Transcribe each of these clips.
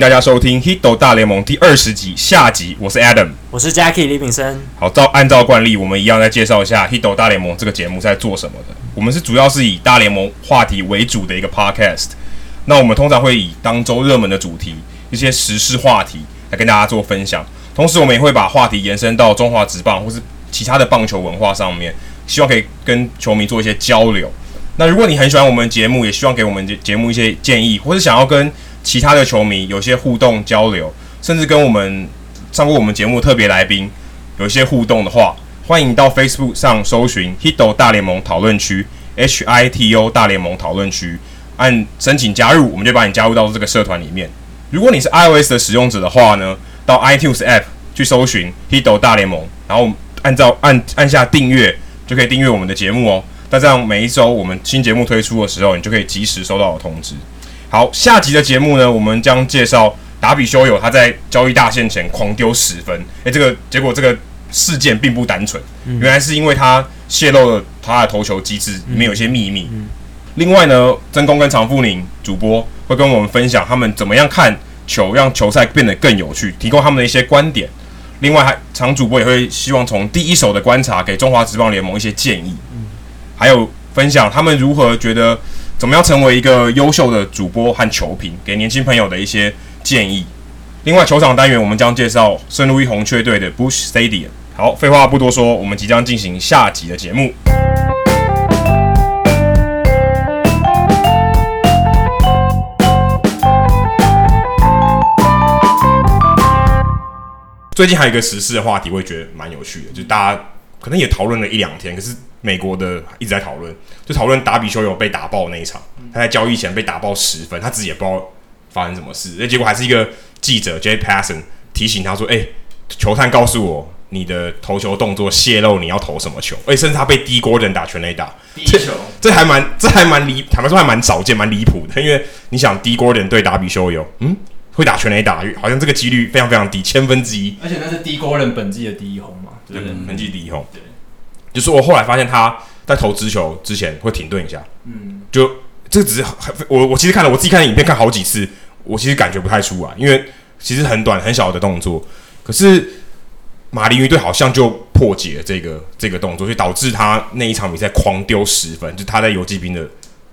大家收听《Hito 大联盟》第二十集下集。我是 Adam，我是 Jackie 李炳生。好，照按照惯例，我们一样再介绍一下《Hito 大联盟》这个节目在做什么的。我们是主要是以大联盟话题为主的一个 Podcast。那我们通常会以当周热门的主题、一些时事话题来跟大家做分享。同时，我们也会把话题延伸到中华职棒或是其他的棒球文化上面，希望可以跟球迷做一些交流。那如果你很喜欢我们节目，也希望给我们节目一些建议，或是想要跟其他的球迷有些互动交流，甚至跟我们上过我们节目特别来宾有一些互动的话，欢迎到 Facebook 上搜寻 Hito 大联盟讨论区 H I T O 大联盟讨论区，按申请加入，我们就把你加入到这个社团里面。如果你是 iOS 的使用者的话呢，到 iTunes App 去搜寻 Hito 大联盟，然后按照按按下订阅，就可以订阅我们的节目哦。那这样每一周我们新节目推出的时候，你就可以及时收到我通知。好，下集的节目呢，我们将介绍达比修友他在交易大限前狂丢十分。诶，这个结果这个事件并不单纯，嗯、原来是因为他泄露了他的投球机制里面有一些秘密。另外呢，曾公跟常富宁主播会跟我们分享他们怎么样看球，让球赛变得更有趣，提供他们的一些观点。另外，还常主播也会希望从第一手的观察给中华职棒联盟一些建议，嗯、还有分享他们如何觉得。怎么样成为一个优秀的主播和球评，给年轻朋友的一些建议。另外，球场单元我们将介绍圣路易红雀队的 Bush Stadium。好，废话不多说，我们即将进行下集的节目。最近还有一个时事的话题，我也觉得蛮有趣的，就大家可能也讨论了一两天，可是。美国的一直在讨论，就讨论达比修有被打爆那一场，他在交易前被打爆十分，他自己也不知道发生什么事，那结果还是一个记者 Jay Passon 提醒他说：“哎、欸，球探告诉我，你的投球动作泄露，你要投什么球？”哎、欸，甚至他被 Dee Gordon 打全垒打，第一球，这还蛮，这还蛮离，坦白说还蛮少见，蛮离谱的。因为你想，Dee Gordon 对达比修有，嗯，会打全垒打，好像这个几率非常非常低，千分之一。而且那是低锅人本季的第一轰嘛，对，对，本季第一轰。对。就是我后来发现他在投直球之前会停顿一下，嗯，就这个只是我我其实看了我自己看的影片看好几次，我其实感觉不太出来，因为其实很短很小的动作，可是马林鱼队好像就破解了这个这个动作，所以导致他那一场比赛狂丢十分，就他在游骑兵的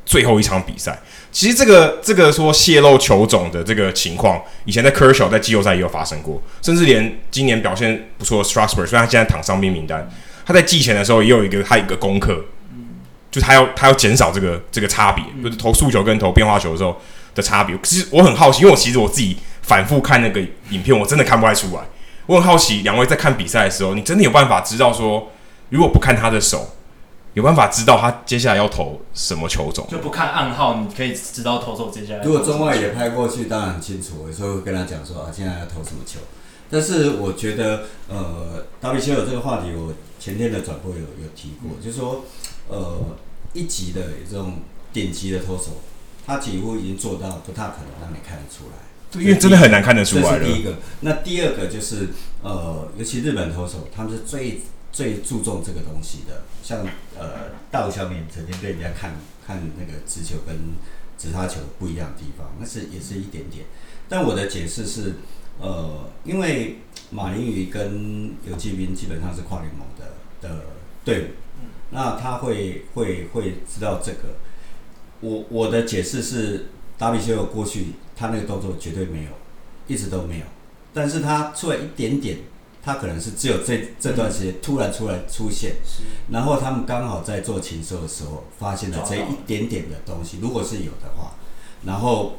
最后一场比赛。其实这个这个说泄露球种的这个情况，以前在 Kershaw 在季后赛也有发生过，甚至连今年表现不错的 Strasburg，虽然他现在躺伤兵名单。他在寄钱的时候也有一个他有一个功课，嗯，就是他要他要减少这个这个差别，嗯、就是投速球跟投变化球的时候的差别。其实我很好奇，因为我其实我自己反复看那个影片，我真的看不太出来。我很好奇，两位在看比赛的时候，你真的有办法知道说，如果不看他的手，有办法知道他接下来要投什么球种？就不看暗号，你可以知道投手接下来。如果中外也拍过去，当然很清楚，有时候会跟他讲说啊，现在要投什么球。但是我觉得，呃，达比修有这个话题，我。前天的转播有有提过，嗯、就是说，呃，一级的这种顶级的投手，他几乎已经做到不太可能让你看得出来，因为真的很难看得出来。这是第一个。那第二个就是，呃，尤其日本投手，他们是最最注重这个东西的。像呃，大谷翔平曾经被人家看看那个直球跟直杀球不一样的地方，那是也是一点点。但我的解释是，呃，因为马林鱼跟游骑兵基本上是跨联盟的。队伍，那他会会会知道这个。我我的解释是，达比修有过去他那个动作绝对没有，一直都没有。但是他出来一点点，他可能是只有这这段时间突然出来出现，然后他们刚好在做禽兽的时候发现了这一点点的东西。如果是有的话，然后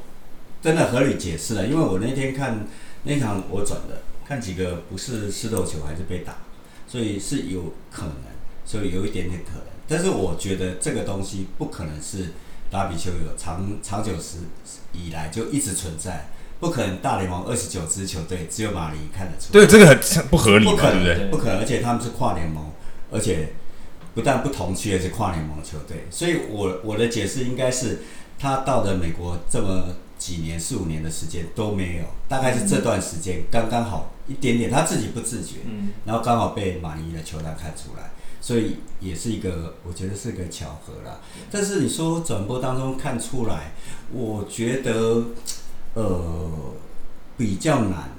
真的合理解释了，因为我那天看那场我转的，看几个不是失投球还是被打。所以是有可能，所以有一点点可能，但是我觉得这个东西不可能是达比丘有长长久时以来就一直存在，不可能大联盟二十九支球队只有马林看得出来。对，这个很不合理，不可能，对不对？不可能，而且他们是跨联盟，而且不但不同区，也是跨联盟球队，所以我我的解释应该是他到了美国这么。几年四五年的时间都没有，大概是这段时间刚刚好一点点，他自己不自觉，嗯，然后刚好被马尼的球探看出来，所以也是一个我觉得是个巧合啦。但是你说转播当中看出来，我觉得呃比较难。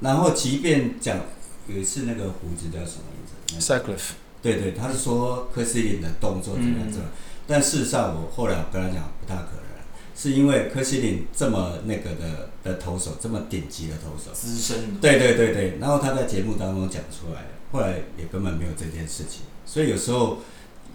然后即便讲有一次那个胡子叫什么名字？Sutcliffe。对对，他是说科斯林的动作怎么样怎么样，但事实上我后来我跟他讲不大可能。是因为柯西林这么那个的的投手，这么顶级的投手，资深。对对对对，然后他在节目当中讲出来，后来也根本没有这件事情，所以有时候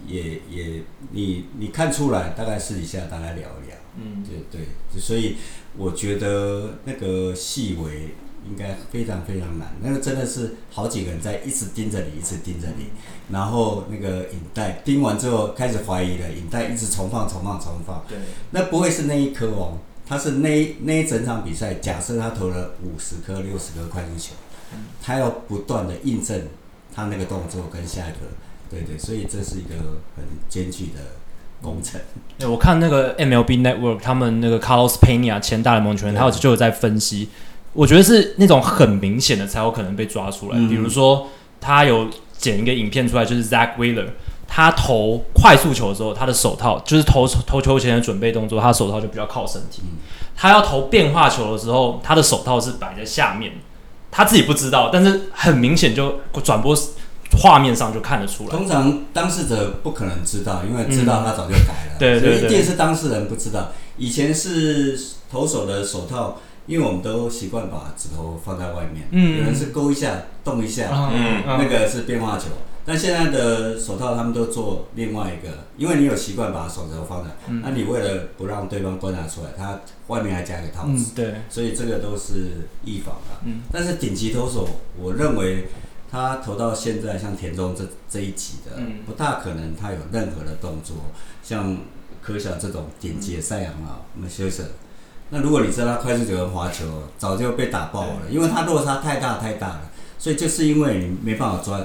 也也你你看出来，大概私底下大概聊一聊，嗯，对对，所以我觉得那个细微。应该非常非常难，那个真的是好几个人在一直盯着你，一直盯着你，然后那个影带盯完之后开始怀疑了，影带一直重放、重放、重放。对，那不会是那一颗哦，他是那一那一整场比赛，假设他投了五十颗、六十颗快速球，他要不断的印证他那个动作跟下一个，对对，所以这是一个很艰巨的工程。对，我看那个 MLB Network，他们那个 Carlos Pena 前大联盟球员，他有就有在分析。我觉得是那种很明显的才有可能被抓出来，嗯、比如说他有剪一个影片出来，就是 Zack Wheeler，他投快速球的时候，他的手套就是投投球前的准备动作，他的手套就比较靠身体。嗯、他要投变化球的时候，他的手套是摆在下面，他自己不知道，但是很明显就转播画面上就看得出来。通常当事者不可能知道，因为知道他早就改了，嗯、对，对，对对，所以一定是当事人不知道。以前是投手的手套。因为我们都习惯把指头放在外面，嗯、有人是勾一下、动一下，嗯、那个是变化球。嗯、但现在的手套他们都做另外一个，因为你有习惯把手指放在，那、你为了不让对方观察出来，他外面还加一个套子，嗯、对，所以这个都是预防的。嗯、但是顶级投手，我认为他投到现在，像田中这这一级的，嗯、不大可能他有任何的动作，像柯晓这种顶级赛扬啊，我们休息。那如果你知道他快速球跟滑球，早就被打爆了，因为他落差太大太大了，所以就是因为你没办法抓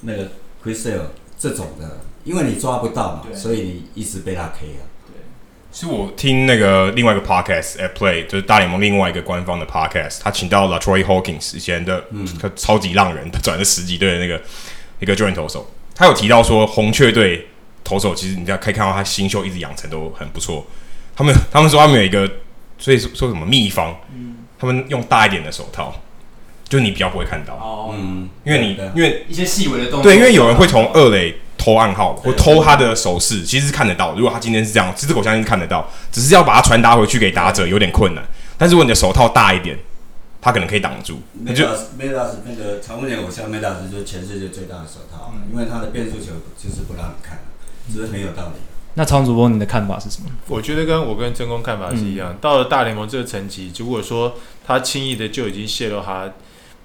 那个 Chris Sale 这种的，因为你抓不到嘛，所以你一直被他 K 啊。对，其实我听那个另外一个 podcast at play，就是大联盟另外一个官方的 podcast，他请到了 Troy Hawkins 以前的嗯。超级浪人，他转了十几队的那个一个救援投手，他有提到说红雀队投手其实你可以看到他新秀一直养成都很不错，他们他们说他们有一个。所以说说什么秘方？嗯，他们用大一点的手套，就你比较不会看到。哦，嗯，因为你因为一些细微的动作。对，因为有人会从二垒偷暗号，或偷他的手势，其实是看得到。如果他今天是这样，这只狗相信是看得到，只是要把它传达回去给打者有点困难。但是如果你的手套大一点，他可能可以挡住。梅达斯，梅达斯那个长尾偶像梅大师就是全世界最大的手套，因为他的变速球就是不让你看，只是很有道理。那常主播，你的看法是什么？我觉得跟我跟真空看法是一样。嗯、到了大联盟这个层级，如果说他轻易的就已经泄露他，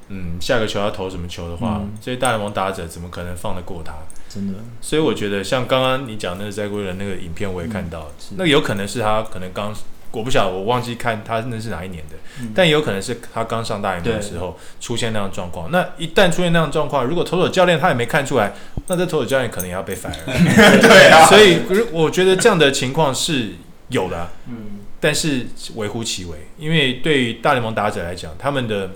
嗯，下个球要投什么球的话，嗯、这些大联盟打者怎么可能放得过他？真的。所以我觉得，像刚刚你讲那个在归人那个影片，我也看到，嗯、那有可能是他可能刚。我不晓得，我忘记看他那是哪一年的，嗯、但也有可能是他刚上大联盟的时候出现那样状况。那一旦出现那样状况，如果投手教练他也没看出来，那这投手教练可能也要被 fire。对啊，所以我觉得这样的情况是有的，嗯，但是微乎其微，因为对于大联盟打者来讲，他们的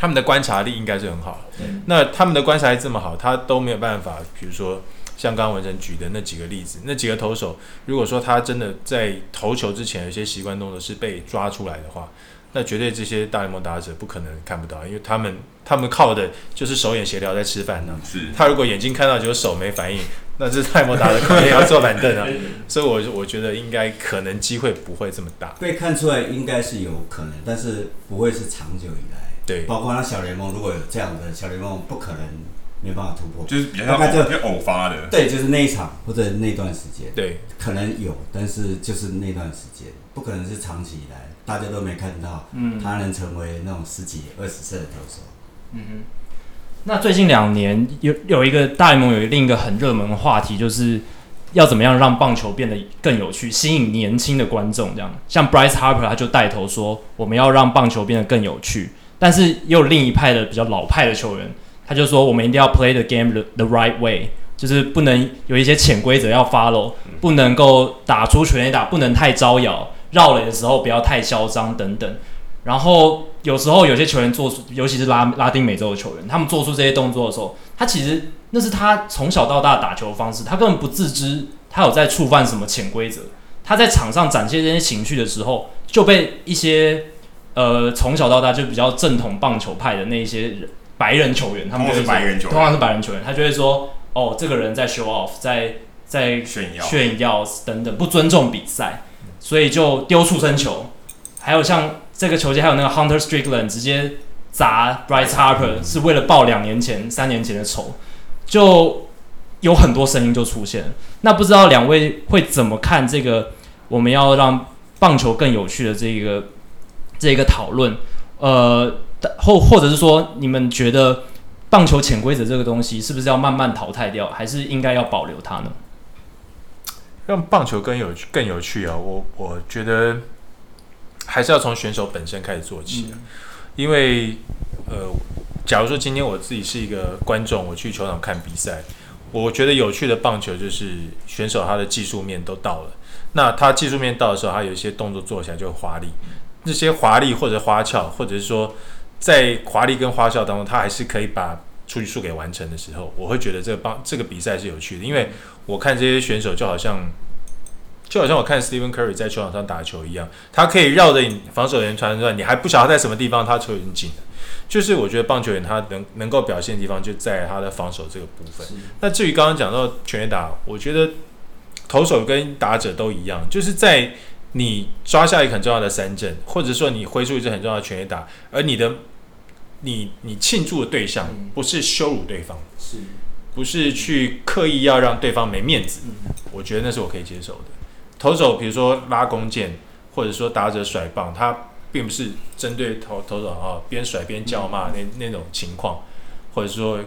他们的观察力应该是很好，嗯、那他们的观察力这么好，他都没有办法，比如说。像刚刚文成举的那几个例子，那几个投手，如果说他真的在投球之前有些习惯动作是被抓出来的话，那绝对这些大联盟打者不可能看不到，因为他们他们靠的就是手眼协调在吃饭呢。是，他如果眼睛看到就手没反应，那这大联盟打者可能也要坐板凳啊。所以我，我我觉得应该可能机会不会这么大。被看出来应该是有可能，但是不会是长久以来。对，包括那小联盟如果有这样的小联盟，不可能。没办法突破，就是比较大概就偶发的，对，就是那一场或者那段时间，对，可能有，但是就是那段时间，不可能是长期以来大家都没看到，嗯，他能成为那种十几二十岁的投手，嗯哼。那最近两年有有一个大联盟有另一个很热门的话题，就是要怎么样让棒球变得更有趣，吸引年轻的观众，这样，像 Bryce Harper 他就带头说，我们要让棒球变得更有趣，但是也有另一派的比较老派的球员。他就说：“我们一定要 play the game the the right way，就是不能有一些潜规则要 follow，不能够打出全垒打，不能太招摇，绕垒的时候不要太嚣张等等。然后有时候有些球员做出，尤其是拉拉丁美洲的球员，他们做出这些动作的时候，他其实那是他从小到大打球的方式，他根本不自知他有在触犯什么潜规则。他在场上展现这些情绪的时候，就被一些呃从小到大就比较正统棒球派的那一些人白人球员，他们是白人球员，通常是白人球员，他就会说哦，这个人在 show off，在在炫耀炫耀等等，不尊重比赛，所以就丢出生球，还有像这个球季还有那个 Hunter Strickland 直接砸 Bryce Harper 是为了报两年前、三年前的仇，就有很多声音就出现了。那不知道两位会怎么看这个？我们要让棒球更有趣的这个这个讨论，呃，或或者是说，你们觉得棒球潜规则这个东西是不是要慢慢淘汰掉，还是应该要保留它呢？让棒球更有更有趣啊！我我觉得还是要从选手本身开始做起，嗯、因为呃，假如说今天我自己是一个观众，我去球场看比赛，我觉得有趣的棒球就是选手他的技术面都到了。那他技术面到的时候，他有一些动作做起来就华丽。那些华丽或者花俏，或者是说在华丽跟花哨当中，他还是可以把出局数给完成的时候，我会觉得这个棒这个比赛是有趣的。因为我看这些选手就好像就好像我看 Stephen Curry 在球场上打球一样，他可以绕着你防守员传转，你还不晓得他在什么地方，他球已经进了。就是我觉得棒球员他能能够表现的地方就在他的防守这个部分。那至于刚刚讲到全员打，我觉得。投手跟打者都一样，就是在你抓下一个很重要的三振，或者说你挥出一支很重要的全垒打，而你的你你庆祝的对象不是羞辱对方，是不是去刻意要让对方没面子？我觉得那是我可以接受的。投手比如说拉弓箭，或者说打者甩棒，他并不是针对投投手啊边甩边叫骂那那种情况，或者说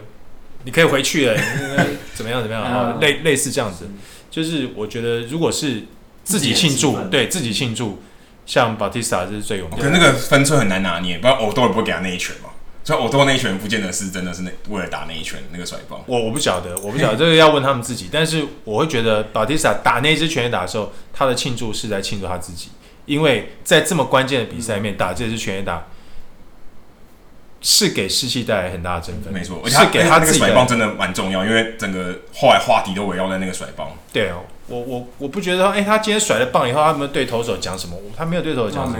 你可以回去了，怎么样怎么样啊，类类似这样子。就是我觉得，如果是自己庆祝，对自己庆祝，像 Bautista 这是最有名的。可那个分寸很难拿捏，不然欧多也不会给他那一拳嘛。所以欧多那一拳不见得是真的是那为了打那一拳那个甩棒。我我不晓得，我不晓得这个要问他们自己。但是我会觉得 Bautista 打那一支全垒打的时候，他的庆祝是在庆祝他自己，因为在这么关键的比赛里面打这支全垒打。是给士气带来很大的振奋，没错，而且他给他自己甩棒真的蛮重要，因为整个后来话题都围绕在那个甩棒。对哦，我我我不觉得说，哎、欸，他今天甩了棒以后，他们对投手讲什么？他没有对投手讲什么，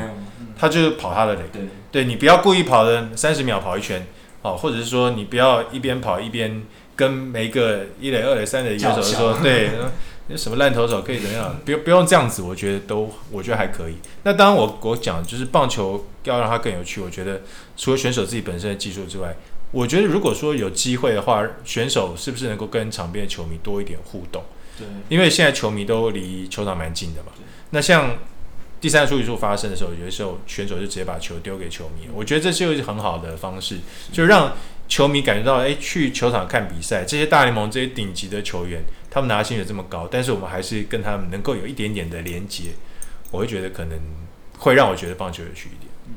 他就是跑他的垒。对，对你不要故意跑的三十秒跑一圈，哦，或者是说你不要一边跑一边跟每一个一垒、二垒、三垒的野手说，对。那什么烂投手可以怎样？不用不用这样子，我觉得都我觉得还可以。那当然我我讲就是棒球要让它更有趣，我觉得除了选手自己本身的技术之外，我觉得如果说有机会的话，选手是不是能够跟场边的球迷多一点互动？对，因为现在球迷都离球场蛮近的嘛。那像第三个出局数发生的时候，有的时候选手就直接把球丢给球迷，我觉得这是一个很好的方式，就让球迷感觉到，哎，去球场看比赛，这些大联盟这些顶级的球员。他们拿的薪水这么高，但是我们还是跟他们能够有一点点的连接，我会觉得可能会让我觉得棒球有趣一点，嗯，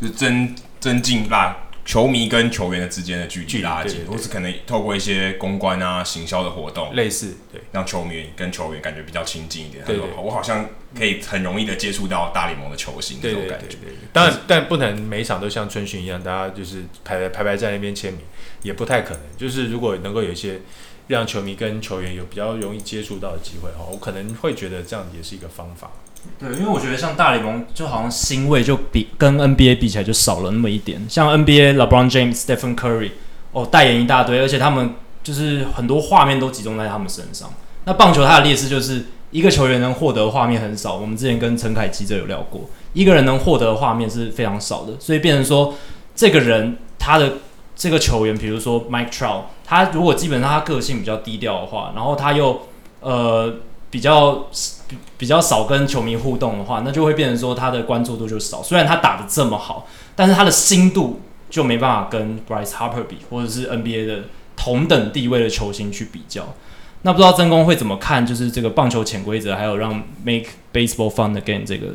就是增增进啦球迷跟球员的之间的距离拉近，或是可能透过一些公关啊、行销的活动，类似，对，让球迷跟球员感觉比较亲近一点。对，我好像可以很容易的接触到大联盟的球星这种感觉。当然，但不能每一场都像春训一样，大家就是排排排在那边签名，也不太可能。就是如果能够有一些。让球迷跟球员有比较容易接触到的机会哈，我可能会觉得这样也是一个方法。对，因为我觉得像大联盟就好像星味就比跟 NBA 比起来就少了那么一点。像 NBA LeBron James、Stephen Curry 哦，代言一大堆，而且他们就是很多画面都集中在他们身上。那棒球它的劣势就是一个球员能获得画面很少。我们之前跟陈凯基这有聊过，一个人能获得的画面是非常少的，所以变成说这个人他的。这个球员，比如说 Mike Trout，他如果基本上他个性比较低调的话，然后他又呃比较比比较少跟球迷互动的话，那就会变成说他的关注度就少。虽然他打的这么好，但是他的心度就没办法跟 Bryce Harper 比，或者是 NBA 的同等地位的球星去比较。那不知道曾公会怎么看？就是这个棒球潜规则，还有让 Make Baseball Fun Again 这个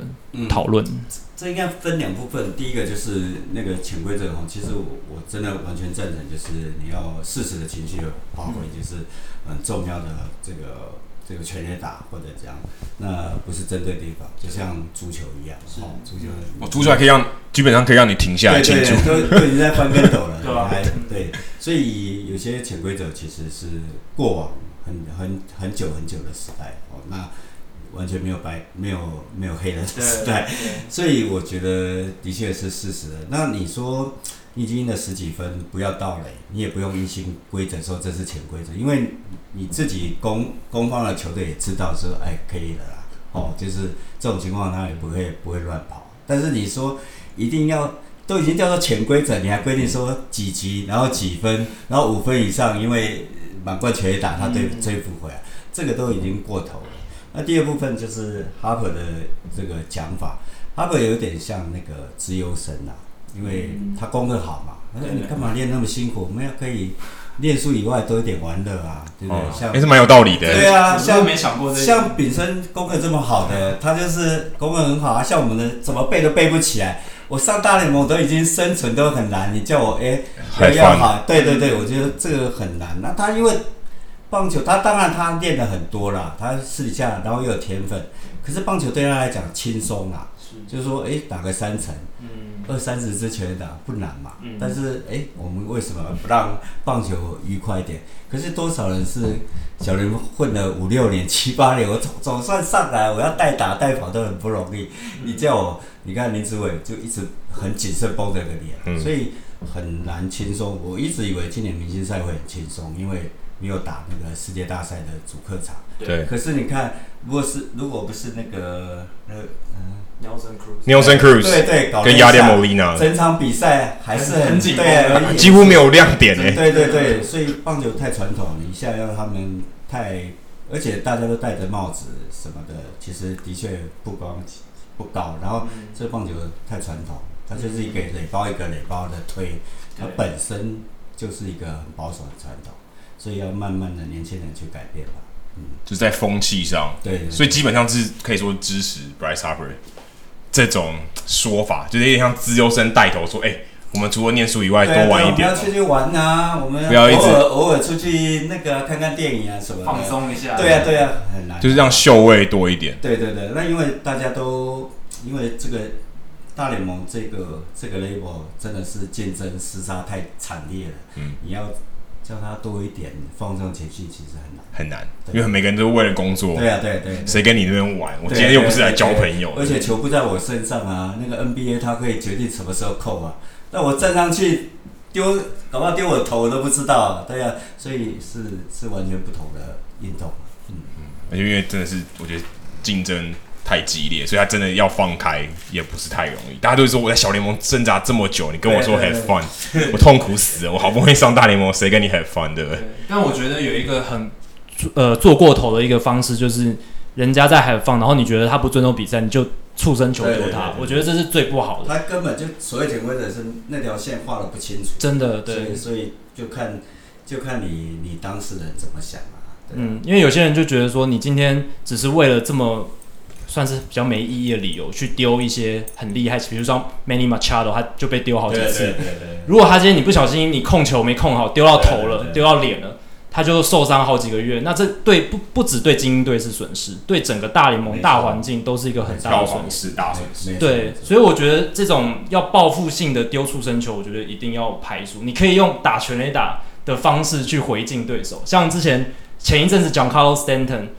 讨论。嗯这应该分两部分，第一个就是那个潜规则哈，其实我我真的完全赞成，就是你要适时的情绪的发挥，就是很重要的这个这个全垒打或者这样，那不是针对地方，就像足球一样，哦，足球，哦，足球还可以让基本上可以让你停下来庆祝，都都已经在翻跟斗了，对吧？对，所以有些潜规则其实是过往很很很久很久的时代哦，那。完全没有白没有没有黑的时代，所以我觉得的确是事实的。那你说你已经赢了十几分，不要盗垒，你也不用硬性规则说这是潜规则，因为你自己攻攻方的球队也知道说，哎，可以了啦，哦，就是这种情况他也不会不会乱跑。但是你说一定要都已经叫做潜规则，你还规定说几级，然后几分，然后五分以上，因为满贯全垒打他追追不回来，这个都已经过头了。那第二部分就是 Harper 的这个讲法，Harper 有点像那个资优生啊，因为他功课好嘛，他说你干嘛练那么辛苦？我们要可以练书以外多一点玩乐啊，对不对？像也是蛮有道理的。对啊，像没想过这像炳生功课这么好的，他就是功课很好啊。像我们的怎么背都背不起来，我上大联盟都已经生存都很难，你叫我哎要好，对对对，我觉得这个很难。那他因为。棒球，他当然他练的很多啦，他私底下然后又有天分，可是棒球对他来讲轻松啦，就是说，哎、欸，打个三成，嗯，二三十支全垒打不难嘛，嗯，但是，哎、欸，我们为什么不让棒球愉快一点？可是多少人是小林混了五六年、七八年，我总总算上来，我要代打代跑都很不容易。嗯、你叫我，你看林志伟就一直很谨慎绷着个脸，嗯、所以很难轻松。我一直以为今年明星赛会很轻松，因为。没有打那个世界大赛的主客场，对。可是你看，如果是如果不是那个呃嗯，Nelson Cruz，Nelson Cruz，对对，跟亚列莫利娜，整场比赛还是很紧，对，几乎没有亮点诶。对对对，所以棒球太传统，你一下要他们太，而且大家都戴着帽子什么的，其实的确不光不高。然后这棒球太传统，它就是一个垒包一个垒包的推，它本身就是一个很保守的传统。所以要慢慢的年轻人去改变吧，嗯，就在风气上，对，所以基本上是可以说支持 Bryce Harper 这种说法，就是有点像资优生带头说，哎、欸，我们除了念书以外，多玩一点，不要出去玩啊，我们不要一直偶尔出去那个看看电影啊什么，放松一下，对啊对啊，很难，就是让秀味多一点，对对对，那因为大家都因为这个大联盟这个这个 label 真的是竞争厮杀太惨烈了，嗯，你要。叫他多一点放松情绪，其实很难，很难，因为每个人都为了工作。对啊，对对。谁跟你那边玩？我今天又不是来交朋友。而且球不在我身上啊，那个 NBA 他可以决定什么时候扣啊。那我站上去丢，搞不好丢我头我都不知道。对啊，所以是是完全不同的运动。嗯嗯。而且因为真的是，我觉得竞争。太激烈，所以他真的要放开也不是太容易。大家都说我在小联盟挣扎这么久，你跟我说 have fun，我痛苦死了。我好不容易上大联盟，谁跟你 have fun，对不对？但我觉得有一个很呃做过头的一个方式，就是人家在 have fun，然后你觉得他不尊重比赛，你就触身球丢他。我觉得这是最不好的。他根本就所谓潜规则是那条线画的不清楚，真的对。所以，所以就看就看你你当事人怎么想啊。嗯，因为有些人就觉得说，你今天只是为了这么。算是比较没意义的理由去丢一些很厉害，比如说 Manny Machado，他就被丢好几次。如果他今天你不小心你控球没控好，丢到头了，丢到脸了，他就受伤好几个月。那这对不不只对精英队是损失，对整个大联盟大环境都是一个很大的损失。大损失。对，所以我觉得这种要报复性的丢触身球，我觉得一定要排除。你可以用打全垒打的方式去回敬对手，像之前前一阵子 Giancarlo Stanton。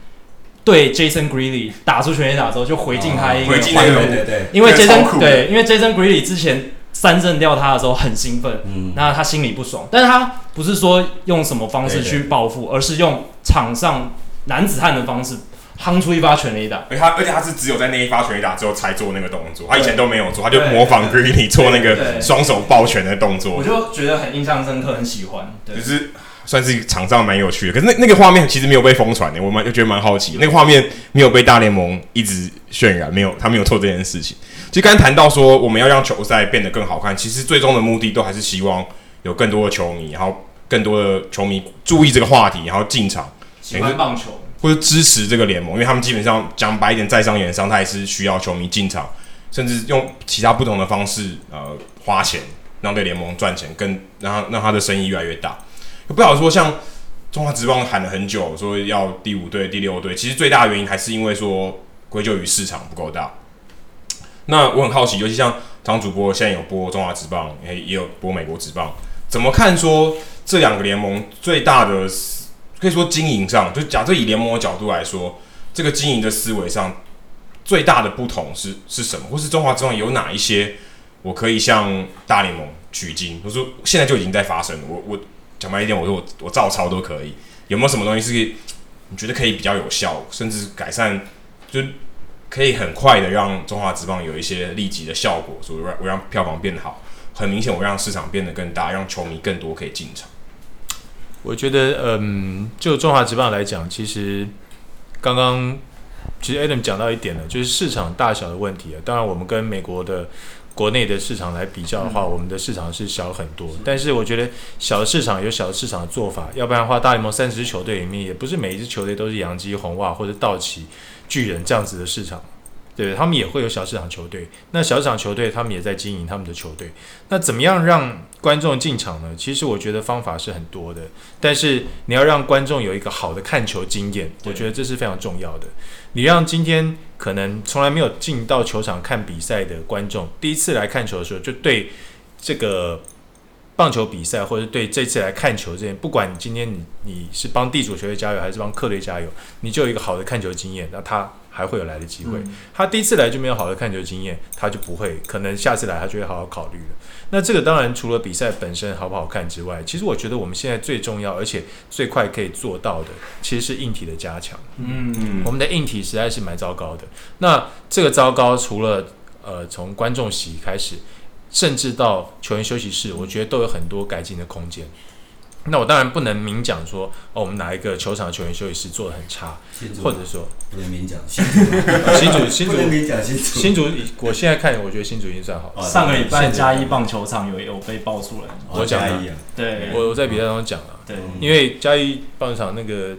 对 Jason Greeley 打出全垒打之后，就回敬他一个欢呼，对对对，因为 Jason 对，因为 Jason Greeley 之前三振掉他的时候很兴奋，嗯，那他心里不爽，但是他不是说用什么方式去报复，而是用场上男子汉的方式夯出一发全垒打，而他而且他是只有在那一发全垒打之后才做那个动作，他以前都没有做，他就模仿 Greeley 做那个双手抱拳的动作，我就觉得很印象深刻，很喜欢，对，就是。算是场上蛮有趣的，可是那那个画面其实没有被疯传的，我蛮就觉得蛮好奇，那个画面没有被大联盟一直渲染，没有他没有做这件事情。其实刚才谈到说我们要让球赛变得更好看，其实最终的目的都还是希望有更多的球迷，然后更多的球迷注意这个话题，然后进场喜欢棒球或者支持这个联盟，因为他们基本上讲白一点，在商言商，他也是需要球迷进场，甚至用其他不同的方式呃花钱让这个联盟赚钱，更让他让他的生意越来越大。不好说，像中华职棒喊了很久，说要第五队、第六队，其实最大的原因还是因为说归咎于市场不够大。那我很好奇，尤其像张主播现在有播中华职棒，也也有播美国职棒，怎么看说这两个联盟最大的可以说经营上，就假设以联盟的角度来说，这个经营的思维上最大的不同是是什么？或是中华职棒有哪一些我可以向大联盟取经？我说现在就已经在发生了，我我讲白一点，我说我我照抄都可以。有没有什么东西是你觉得可以比较有效，甚至改善，就可以很快的让中华职棒有一些立即的效果，所以让我让票房变好，很明显我让市场变得更大，让球迷更多可以进场。我觉得，嗯，就中华职棒来讲，其实刚刚其实 Adam 讲到一点了，就是市场大小的问题啊。当然，我们跟美国的国内的市场来比较的话，我们的市场是小很多。但是，我觉得小的市场有小的市场的做法，要不然的话，大联盟三十支球队里面，也不是每一支球队都是洋基、红袜或者道奇、巨人这样子的市场。对，他们也会有小市场球队，那小市场球队他们也在经营他们的球队。那怎么样让观众进场呢？其实我觉得方法是很多的，但是你要让观众有一个好的看球经验，我觉得这是非常重要的。你让今天可能从来没有进到球场看比赛的观众，第一次来看球的时候，就对这个棒球比赛，或者对这次来看球这件，不管今天你你是帮地主球队加油，还是帮客队加油，你就有一个好的看球经验，那他。还会有来的机会。他第一次来就没有好的看球经验，他就不会，可能下次来他就会好好考虑了。那这个当然除了比赛本身好不好看之外，其实我觉得我们现在最重要而且最快可以做到的，其实是硬体的加强。嗯嗯，我们的硬体实在是蛮糟糕的。那这个糟糕，除了呃从观众席开始，甚至到球员休息室，我觉得都有很多改进的空间。那我当然不能明讲说，哦，我们哪一个球场的球员休息室做的很差，或者说不能明讲。新主，新竹，新主，我现在看，我觉得新主已经算好。上个礼拜嘉义棒球场有有被爆出来，我讲的，对，我我在比赛当中讲了，对，因为嘉义棒球场那个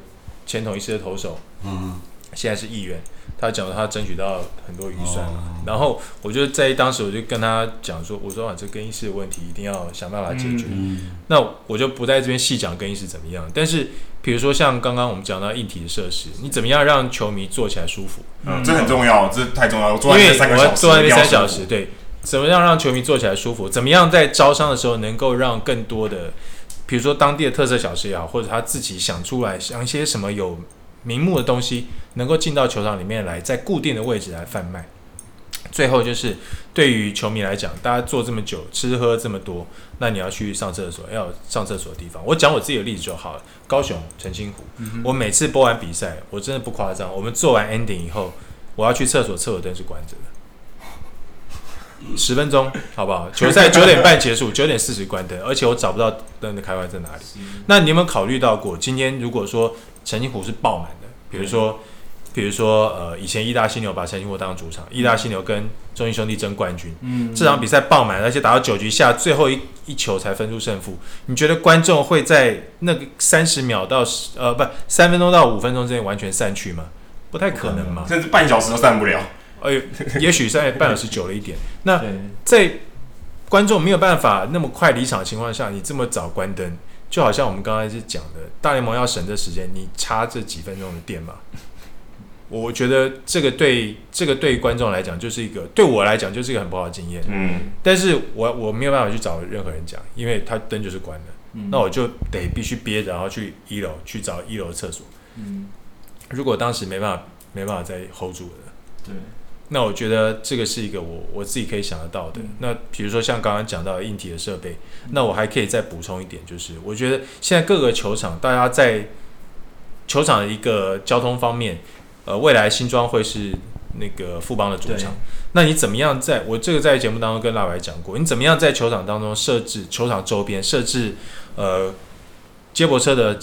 前统一师的投手，嗯，现在是议员。他讲他争取到很多预算嘛，然后我就在当时我就跟他讲说，我说啊，这更衣室的问题一定要想办法解决。那我就不在这边细讲更衣室怎么样，但是比如说像刚刚我们讲到硬体的设施，你怎么样让球迷坐起来舒服？嗯，这很重要，这太重要了。因为我坐在那边三小时，对，怎么样让球迷坐起来舒服？怎么样在招商的时候能够让更多的，比如说当地的特色小吃也好，或者他自己想出来想一些什么有。名目的东西能够进到球场里面来，在固定的位置来贩卖。最后就是对于球迷来讲，大家坐这么久，吃喝这么多，那你要去上厕所，要上厕所的地方。我讲我自己的例子就好了。高雄澄清湖，嗯、我每次播完比赛，我真的不夸张，我们做完 ending 以后，我要去厕所，厕所灯是关着的，十分钟好不好？球赛九点半结束，九点四十关灯，而且我找不到灯的开关在哪里。那你有没有考虑到过，今天如果说澄清湖是爆满的，比如说，比如说，呃，以前义大犀牛把澄清湖当主场，义大犀牛跟中信兄弟争冠军，嗯，这场比赛爆满，而且打到九局下最后一一球才分出胜负。你觉得观众会在那个三十秒到十呃不三分钟到五分钟之间完全散去吗？不太可能嘛，甚至半小时都散不了。哎呦，也许在半小时久了一点。那在观众没有办法那么快离场的情况下，你这么早关灯？就好像我们刚才是讲的，大联盟要省这时间，你插这几分钟的电嘛？我觉得这个对这个对观众来讲就是一个，对我来讲就是一个很不好的经验。嗯，但是我我没有办法去找任何人讲，因为他灯就是关的，嗯、那我就得必须憋着，然后去一楼去找一楼的厕所。嗯，如果当时没办法没办法再 hold 住了，对。那我觉得这个是一个我我自己可以想得到的。那比如说像刚刚讲到的硬体的设备，那我还可以再补充一点，就是我觉得现在各个球场，大家在球场的一个交通方面，呃，未来新庄会是那个富邦的主场。那你怎么样在？我这个在节目当中跟辣白讲过，你怎么样在球场当中设置球场周边设置呃接驳车的。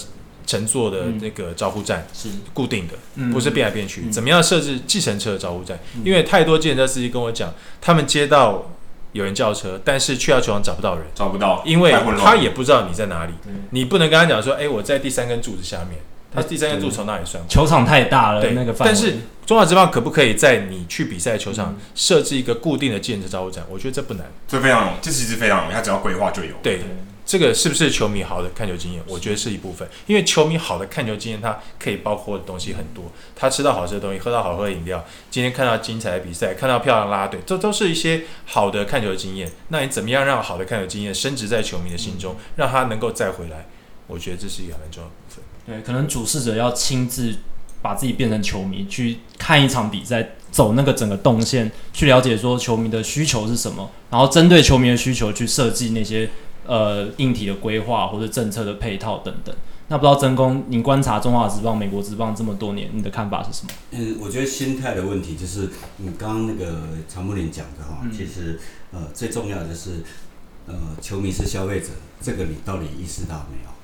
乘坐的那个招呼站是固定的，嗯、不是变来变去。嗯、怎么样设置计程车的招呼站？嗯、因为太多计程车司机跟我讲，他们接到有人叫车，但是去到球场找不到人，找不到，因为他也不知道你在哪里。你不能跟他讲说，哎、欸，我在第三根柱子下面。他第三根柱从哪里算？球场太大了，对那个。但是中华职棒可不可以在你去比赛的球场设置一个固定的计程车招呼站？我觉得这不难，这非常容易，这其实非常容易，他只要规划就有。对。这个是不是球迷好的看球经验？我觉得是一部分，因为球迷好的看球经验，它可以包括的东西很多。他吃到好吃的东西，喝到好喝的饮料，今天看到精彩的比赛，看到漂亮的啦啦队，这都是一些好的看球经验。那你怎么样让好的看球经验升值在球迷的心中，让他能够再回来？我觉得这是一个很重要的部分。对，可能主事者要亲自把自己变成球迷，去看一场比赛，走那个整个动线，去了解说球迷的需求是什么，然后针对球迷的需求去设计那些呃硬体的规划或者政策的配套等等。那不知道真工，你观察中华职棒、美国职棒这么多年，你的看法是什么？嗯，我觉得心态的问题就是你刚刚那个常木林讲的哈，其实呃最重要的就是呃球迷是消费者，这个你到底意识到没有？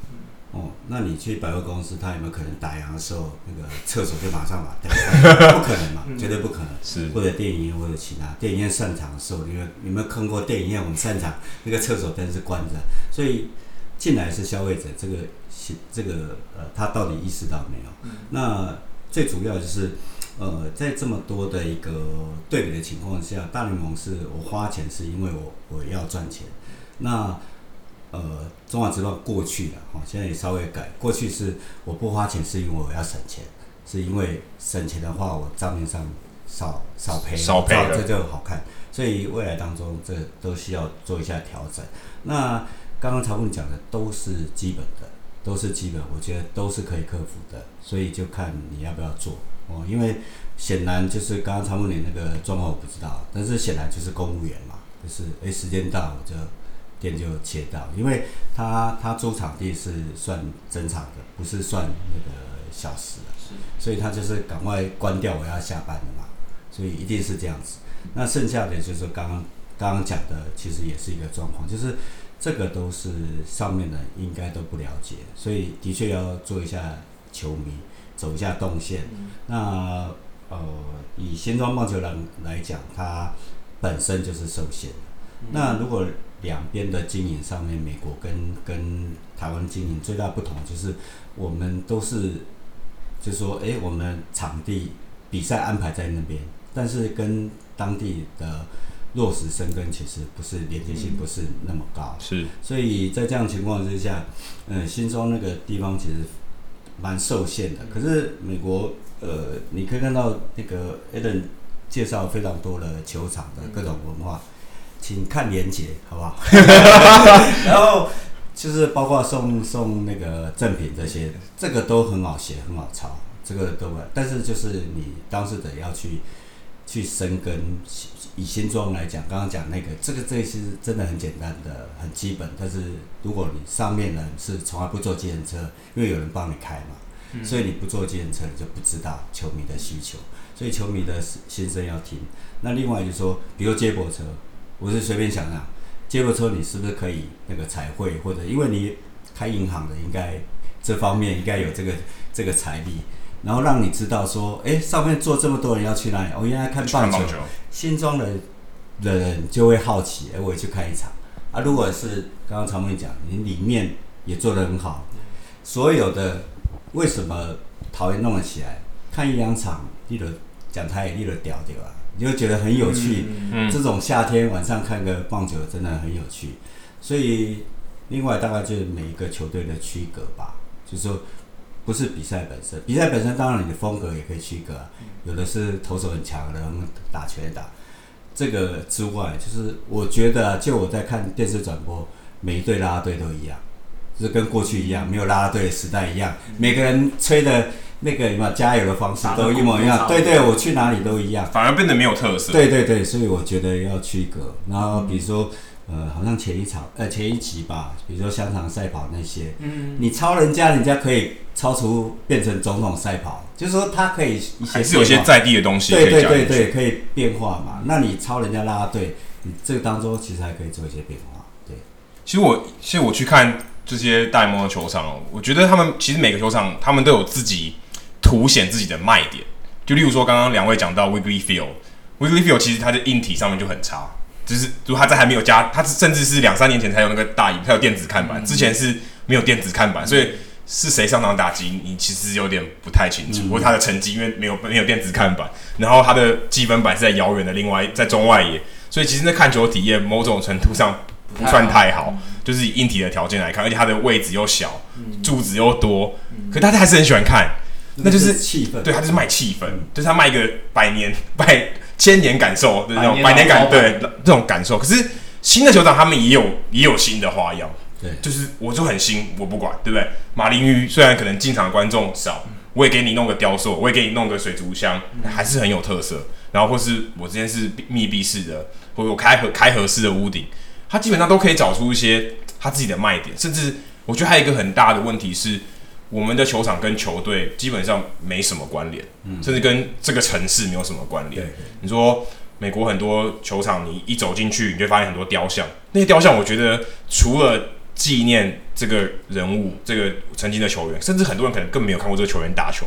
哦，那你去百货公司，他有没有可能打烊的时候那个厕所就马上把灯？不可能嘛，绝对不可能。是或者电影院或者其他电影院散场的时候，你们有没有看过电影院我们散场那个厕所灯是关着？所以进来是消费者，这个。这个呃，他到底意识到没有？嗯、那最主要就是，呃，在这么多的一个对比的情况下，大联盟是我花钱是因为我我要赚钱。那呃，中华职棒过去了，哈，现在也稍微改。过去是我不花钱是因为我要省钱，是因为省钱的话我账面上少少赔，少赔这就好看。所以未来当中这都需要做一下调整。那刚刚曹总讲的都是基本的。都是基本，我觉得都是可以克服的，所以就看你要不要做哦。因为显然就是刚刚曹总你那个状况我不知道，但是显然就是公务员嘛，就是诶时间到我就店就切到，因为他他租场地是算整场的，不是算那个小时的，所以他就是赶快关掉，我要下班了嘛，所以一定是这样子。那剩下的就是刚刚刚刚讲的，其实也是一个状况，就是。这个都是上面的应该都不了解，所以的确要做一下球迷走一下动线。嗯、那呃，以新庄棒球篮来讲，它本身就是受限。嗯、那如果两边的经营上面，美国跟跟台湾经营最大不同就是，我们都是就是说，哎，我们场地比赛安排在那边，但是跟当地的。落实生根其实不是连接性不是那么高，是，所以在这样情况之下，嗯，新庄那个地方其实蛮受限的。可是美国，呃，你可以看到那个 Allen 介绍非常多的球场的各种文化，请看连结好不好？然后就是包括送送那个赠品这些，这个都很好写，很好抄，这个都，但是就是你当事者要去。去生根，以新庄来讲，刚刚讲那个，这个这是真的很简单的，很基本。但是如果你上面人是从来不坐计程车，因为有人帮你开嘛，嗯、所以你不坐计程车，你就不知道球迷的需求。所以球迷的心声要听。那另外就是说，比如接驳车，我是随便想想，接驳车你是不是可以那个彩绘，或者因为你开银行的，应该这方面应该有这个这个财力。然后让你知道说，哎，上面坐这么多人要去哪里？我、哦、原来看棒球，新庄的的人就会好奇，哎，我也去看一场。啊，如果是刚刚常文讲，你里面也做得很好，所有的为什么桃园弄了起来？看一两场，立了讲台也立了屌掉啊，你就觉得很有趣。这种夏天晚上看个棒球真的很有趣。所以另外大概就是每一个球队的区隔吧，就是说。不是比赛本身，比赛本身当然你的风格也可以区隔，有的是投手很强的，然后打全打。这个之外，就是我觉得，就我在看电视转播，每一队拉拉队都一样，就是跟过去一样，没有拉拉队的时代一样，每个人吹的那个什么加油的方式都一模一样。对对，我去哪里都一样，反而变得没有特色。对对对，所以我觉得要区隔。然后比如说。呃，好像前一场，呃，前一集吧，比如说香肠赛跑那些，嗯，你超人家，人家可以超出变成总统赛跑，就是说他可以一些还是有些在地的东西，对对对对，可以变化嘛。那你超人家啦啦队，你这个当中其实还可以做一些变化。对，其实我其实我去看这些大联盟的球场，我觉得他们其实每个球场他们都有自己凸显自己的卖点。就例如说刚刚两位讲到 Wrigley Field，Wrigley Field 其实它的硬体上面就很差。就是，如果它在还没有加，它甚至是两三年前才有那个大萤，才有电子看板，之前是没有电子看板，所以是谁上场打击，你其实有点不太清楚。不过他的成绩，因为没有没有电子看板，然后他的积分板是在遥远的另外在中外野，所以其实那看球体验某种程度上不算太好，就是以硬体的条件来看，而且它的位置又小，柱子又多，可大家还是很喜欢看，那就是气氛，对，他就是卖气氛，就是他卖一个百年 百。千年感受的那种百年感，对这种感受。可是新的球场他们也有也有新的花样，对，就是我就很新，我不管，对不对？马林鱼虽然可能进场观众少，我也给你弄个雕塑，我也给你弄个水族箱，还是很有特色。然后或是我之前是密闭式的，或者我开合开合式的屋顶，他基本上都可以找出一些他自己的卖点。甚至我觉得还有一个很大的问题是，我们的球场跟球队基本上没什么关联，甚至跟这个城市没有什么关联。你说美国很多球场，你一走进去，你就发现很多雕像，那些雕像我觉得除了纪念这个人物，这个曾经的球员，甚至很多人可能更没有看过这个球员打球。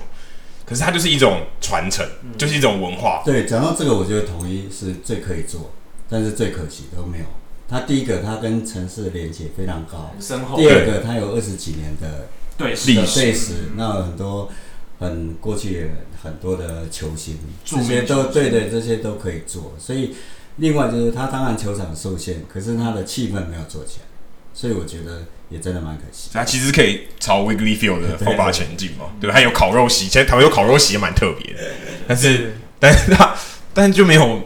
可是它就是一种传承，嗯、就是一种文化。对，讲到这个，我觉得统一是最可以做，但是最可惜都没有。它第一个，它跟城市的连接非常高；深厚。第二个，它有二十几年的对历史，史，那很多很过去很多的球星，这些都对对，这些都可以做。所以，另外就是他当然球场受限，可是他的气氛没有做起来，所以我觉得。也真的蛮可惜，他其实可以朝 Wrigley Field 的方法前进嘛，对，还有烤肉席，其实台湾有烤肉席也蛮特别的，但是，但是他，但是就没有，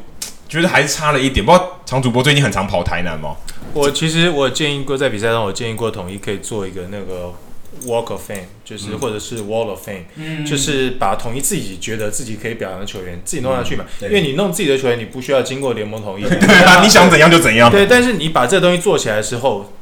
觉得还是差了一点。不知道常主播最近很常跑台南吗？我其实我建议过在比赛中，我建议过统一可以做一个那个 Walk of Fame，就是或者是 Wall of Fame，嗯，就是把统一自己觉得自己可以表扬的球员自己弄下去嘛，因为你弄自己的球员，你不需要经过联盟同意，对啊，你想怎样就怎样，对，但是你把这个东西做起来的时候。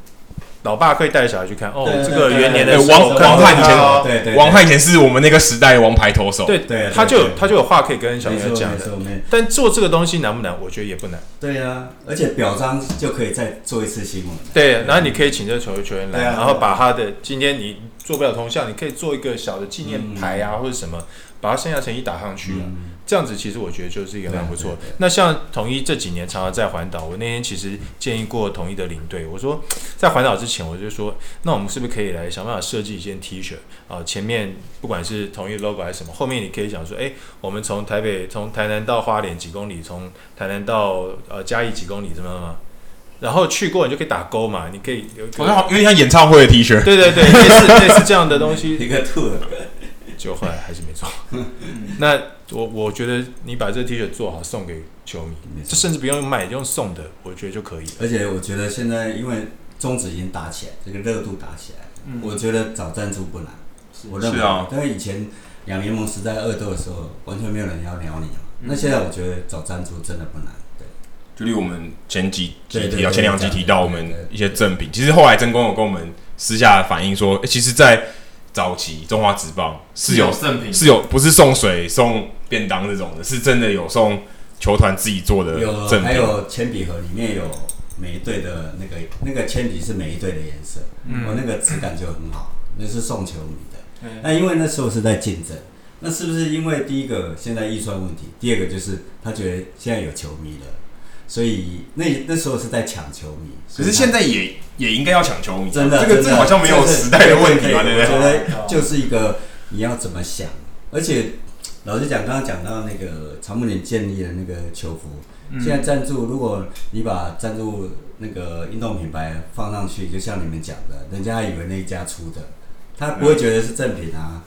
老爸可以带着小孩去看哦，这个元年的王王汉以前，对王汉以前是我们那个时代的王牌投手，对对，他就他就有话可以跟小孩讲的。但做这个东西难不难？我觉得也不难。对呀，而且表彰就可以再做一次新闻。对，然后你可以请这个球球员来，然后把他的今天你做不了铜像，你可以做一个小的纪念牌啊，或者什么，把他剩下成绩打上去了。这样子其实我觉得就是一个蛮不错。那像统一这几年常常在环岛，我那天其实建议过统一的领队，我说 在环岛之前，我就说，那我们是不是可以来想办法设计一件 T 恤啊？前面不管是统一 logo 还是什么，后面你可以讲说，哎，我们从台北从台南到花莲几公里，从台南到呃嘉义几公里，怎么样？然后去过你就可以打勾嘛，你可以有好像有点像演唱会的 T 恤，对对对，类似类似这样的东西，一个兔。就后来还是没做。那我我觉得你把这个 T 恤做好送给球迷，这甚至不用卖，用送的，我觉得就可以。而且我觉得现在因为宗旨已经打起来，这个热度打起来，嗯、我觉得找赞助不难。我认为，是啊、因为以前两联盟时代恶斗的时候，完全没有人要鸟你嘛。嗯、那现在我觉得找赞助真的不难。对，就例如我们前几集提到，前两集提到我们一些赠品，其实后来真公有跟我们私下反映说，欸、其实，在早期中华职棒是有赠品，是有不是送水送便当这种的，是真的有送球团自己做的赠品，还有铅笔盒里面有每一队的那个那个铅笔是每一队的颜色，嗯，我那个质感就很好，那是送球迷的。那因为那时候是在竞争，那是不是因为第一个现在预算问题，第二个就是他觉得现在有球迷了。所以那那时候是在抢球迷，可是现在也也应该要抢球迷，真的，这个这好像没有时代的问题嘛，对不对？我觉得就是一个你要怎么想，而且老实讲，刚刚讲到那个长木岭建立的那个球服，现在赞助，如果你把赞助那个运动品牌放上去，就像你们讲的，人家以为那一家出的，他不会觉得是正品啊。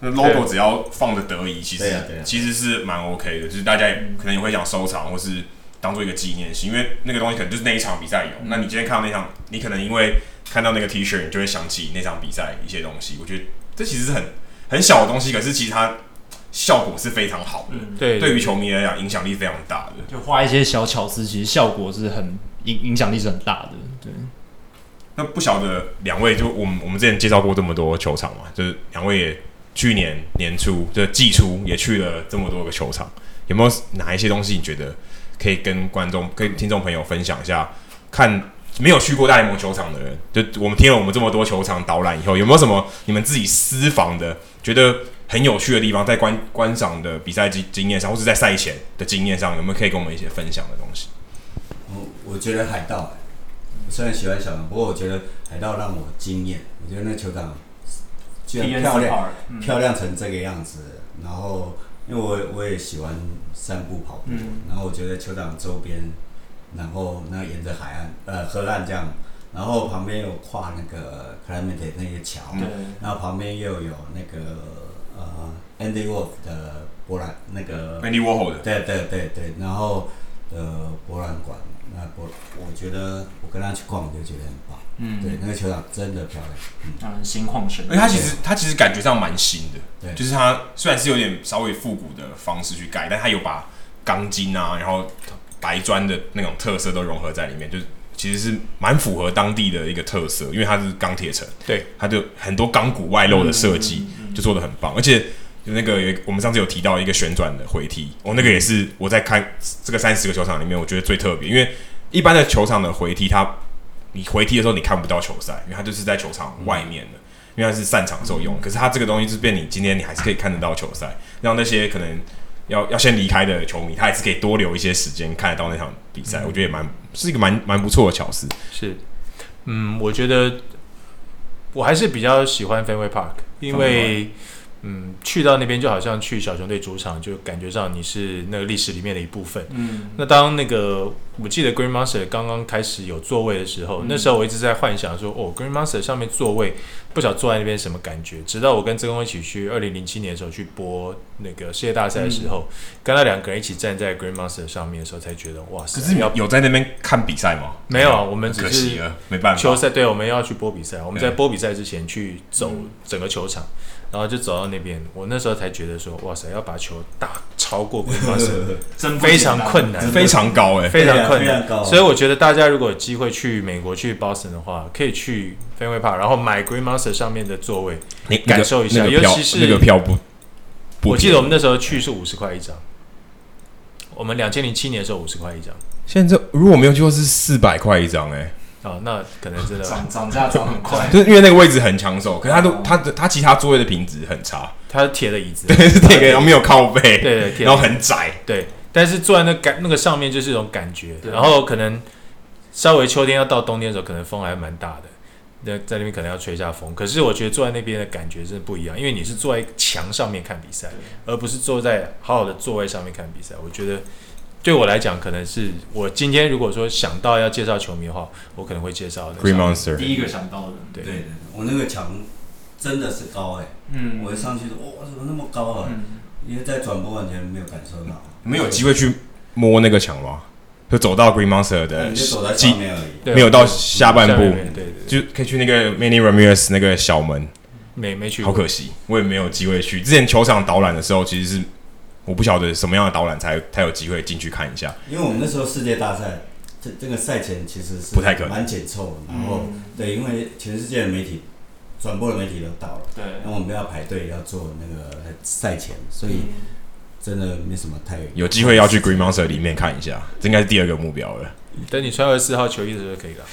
那 logo 只要放的得宜，其实其实是蛮 OK 的，就是大家可能也会想收藏，或是。当做一个纪念性，因为那个东西可能就是那一场比赛有。嗯、那你今天看到那场，你可能因为看到那个 T 恤，你就会想起那场比赛一些东西。我觉得这其实是很很小的东西，可是其实它效果是非常好的。嗯、对，对于球迷来讲，影响力非常大的。就花一些小巧思，其实效果是很影影响力是很大的。对。那不晓得两位，就我们我们之前介绍过这么多球场嘛，就是两位也去年年初就季初也去了这么多个球场，有没有哪一些东西你觉得？可以跟观众、跟听众朋友分享一下，看没有去过大联盟球场的人，就我们听了我们这么多球场导览以后，有没有什么你们自己私房的，觉得很有趣的地方，在观观赏的比赛经经验上，或是在赛前的经验上，有没有可以跟我们一些分享的东西？我我觉得海盗，我虽然喜欢小牛，不过我觉得海盗让我惊艳。我觉得那球场居然漂亮，漂亮成这个样子，然后。因为我我也喜欢散步跑步，嗯、然后我觉得球场周边，然后那沿着海岸呃河岸这样，然后旁边有跨那个 Clemente 那个桥，嗯、然后旁边又有那个呃 Andy Wolf 的波兰那个 Andy Warhol 的，对对对对，然后的博览馆，那博我觉得我跟他去逛，我就觉得很棒。嗯，对，那个球场真的漂亮，嗯，嗯，心旷神怡。而且它其实它其实感觉上蛮新的，对，就是它虽然是有点稍微复古的方式去盖，但它有把钢筋啊，然后白砖的那种特色都融合在里面，就是其实是蛮符合当地的一个特色，因为它是钢铁城，对，它就很多钢骨外露的设计，就做的很棒，而且。就那个有我们上次有提到一个旋转的回踢，哦，那个也是我在看这个三十个球场里面，我觉得最特别，因为一般的球场的回踢，它你回踢的时候你看不到球赛，因为它就是在球场外面的，因为它是散场的时候用。可是它这个东西是变，你今天你还是可以看得到球赛，让那些可能要要先离开的球迷，他还是可以多留一些时间看得到那场比赛。我觉得也蛮是一个蛮蛮不错的巧思。是，嗯，我觉得我还是比较喜欢 Fenway Park，因为。嗯，去到那边就好像去小熊队主场，就感觉上你是那个历史里面的一部分。嗯，那当那个我记得 Green Monster 刚刚开始有座位的时候，嗯、那时候我一直在幻想说，哦，Green Monster 上面座位不晓得坐在那边什么感觉。直到我跟曾公一起去二零零七年的时候去播那个世界大赛的时候，嗯、跟他两个人一起站在 Green Monster 上面的时候，才觉得哇塞！可是你有有在那边看比赛吗？没有啊，我们只是没办法。球赛对，我们要去播比赛，我们在播比赛之前去走整个球场。嗯然后就走到那边，我那时候才觉得说，哇塞，要把球打超过 真非常困难，非常高哎、欸，非常困难。所以我觉得大家如果有机会去美国去 Boston 的话，可以去 Fenway Park，然后买 Green Monster 上面的座位，你感受一下，那个、尤其是那个票不，不，我记得我们那时候去是五十块一张，我们两千零七年的时候五十块一张，现在如果没有记错是四百块一张哎、欸。哦，那可能真的涨涨价涨很快，就是因为那个位置很抢手，可是它都它的它其他座位的品质很差，它是铁的椅子，对，是铁的，然后没有靠背，对对，然后很窄，对，但是坐在那感那个上面就是一种感觉，然后可能稍微秋天要到冬天的时候，可能风还蛮大的，那在那边可能要吹一下风，可是我觉得坐在那边的感觉真的不一样，因为你是坐在墙上面看比赛，而不是坐在好好的座位上面看比赛，我觉得。对我来讲，可能是我今天如果说想到要介绍球迷的话，我可能会介绍 Green Monster，第一个想到的。对对对，我那个墙真的是高哎、欸，嗯，我一上去说，哇，怎么那么高啊？嗯、因为在转播完全没有感受到，没有机会去摸那个墙吗？就走到 Green Monster 的，就走在上面而已，没有到下半部，对对，就可以去那个 Manny Ramirez 那个小门，没没去，好可惜，我也没有机会去。之前球场导览的时候，其实是。我不晓得什么样的导览才才有机会进去看一下，因为我们那时候世界大赛这这个赛前其实是不太可能，蛮紧凑，然后、嗯、对，因为全世界的媒体转播的媒体都到了，对，那我们要排队要做那个赛前，所以真的没什么太有机会要去 Green Monster 里面看一下，这应该是第二个目标了。等你穿二十四号球衣的时候就可以了，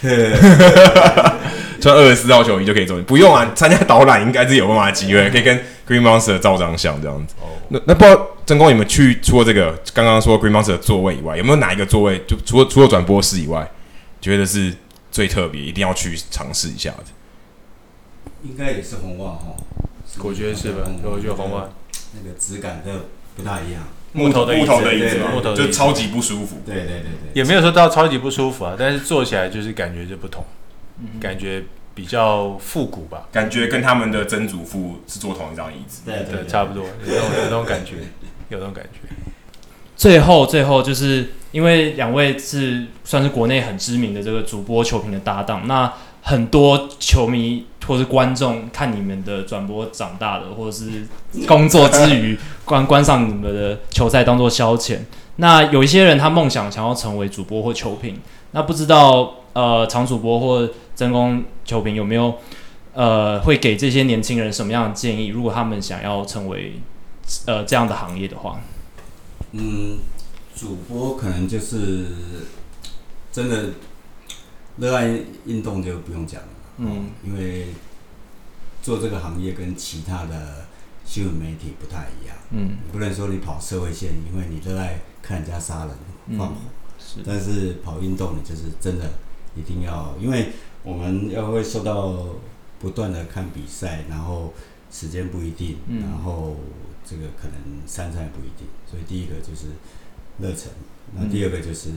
穿二十四号球衣就可以走，不用啊，参加导览应该是有办法机会，可以跟 Green Monster 照张相这样子。哦，那那不知道真功，你们去除了这个刚刚说 Green Monster 的座位以外，有没有哪一个座位就除了除了转播室以外，觉得是最特别，一定要去尝试一下的？应该也是红袜哈，我觉得是吧？我觉得红袜那个质感都不大一样。木头的木头的椅子，木头就超级不舒服。对对对对，也没有说到超级不舒服啊，但是坐起来就是感觉就不同，嗯、感觉比较复古吧，感觉跟他们的曾祖父是坐同一张椅子。对对，对，对，差不多，有那种 有那种感觉，有那种感觉。最后最后就是因为两位是算是国内很知名的这个主播球评的搭档，那很多球迷。或是观众看你们的转播长大的，或者是工作之余观观赏你们的球赛当做消遣。那有一些人他梦想想要成为主播或球评，那不知道呃常主播或真工球评有没有呃会给这些年轻人什么样的建议？如果他们想要成为呃这样的行业的话，嗯，主播可能就是真的热爱运动就不用讲了。嗯，因为做这个行业跟其他的新闻媒体不太一样。嗯，不能说你跑社会线，因为你热爱看人家杀人放火。嗯、是。但是跑运动，你就是真的一定要，因为我们要会受到不断的看比赛，然后时间不一定，嗯、然后这个可能参赛不一定，所以第一个就是热忱，那第二个就是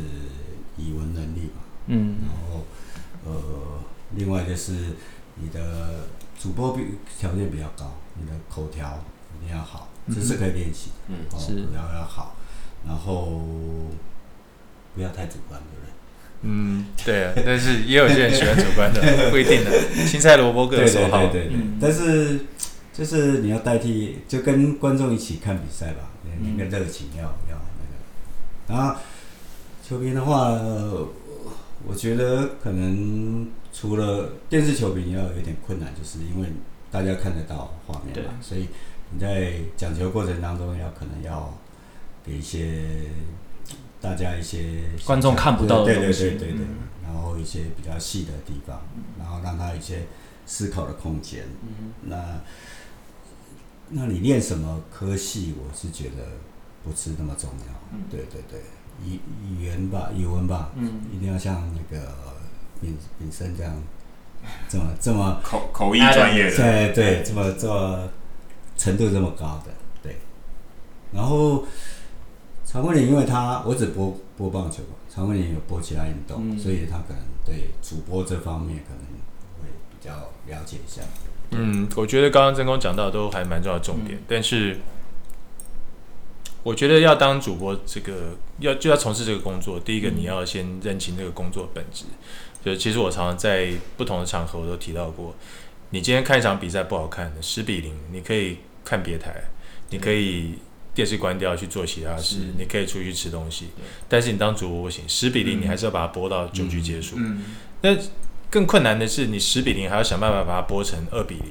语文能力嘛。嗯。然后，呃。另外就是你的主播比条件比较高，你的口条一定要好，这是可以练习。嗯，是，然后要好，然后不要太主观，对不对？嗯，对啊，但是也有些人喜欢主观的，不一定的，青菜萝卜各有所好。对对对，但是就是你要代替，就跟观众一起看比赛吧，那个热情要要那个。然后球评的话，我觉得可能除了电视球评要有点困难，就是因为大家看得到画面嘛，所以你在讲球过程当中要可能要给一些大家一些观众看不到的东西，对对对对对，然后一些比较细的地方，然后让他一些思考的空间。那那你练什么科系，我是觉得不是那么重要。对对对。语语言吧，语文吧，嗯，一定要像那个敏敏生这样，这么这么 口口译专业的，对对，这么这么程度这么高的，对。然后常贵林，因为他我只播播棒球，常贵林有播其他运动，嗯、所以他可能对主播这方面可能会比较了解一下。嗯，我觉得刚刚曾工讲到都还蛮重要的重点，嗯、但是。我觉得要当主播，这个要就要从事这个工作。第一个，你要先认清这个工作本质。就其实我常常在不同的场合我都提到过，你今天看一场比赛不好看，十比零，你可以看别台，你可以电视关掉去做其他事，你可以出去吃东西。但是你当主播不行，十比零你还是要把它播到九局结束。那更困难的是，你十比零还要想办法把它播成二比零、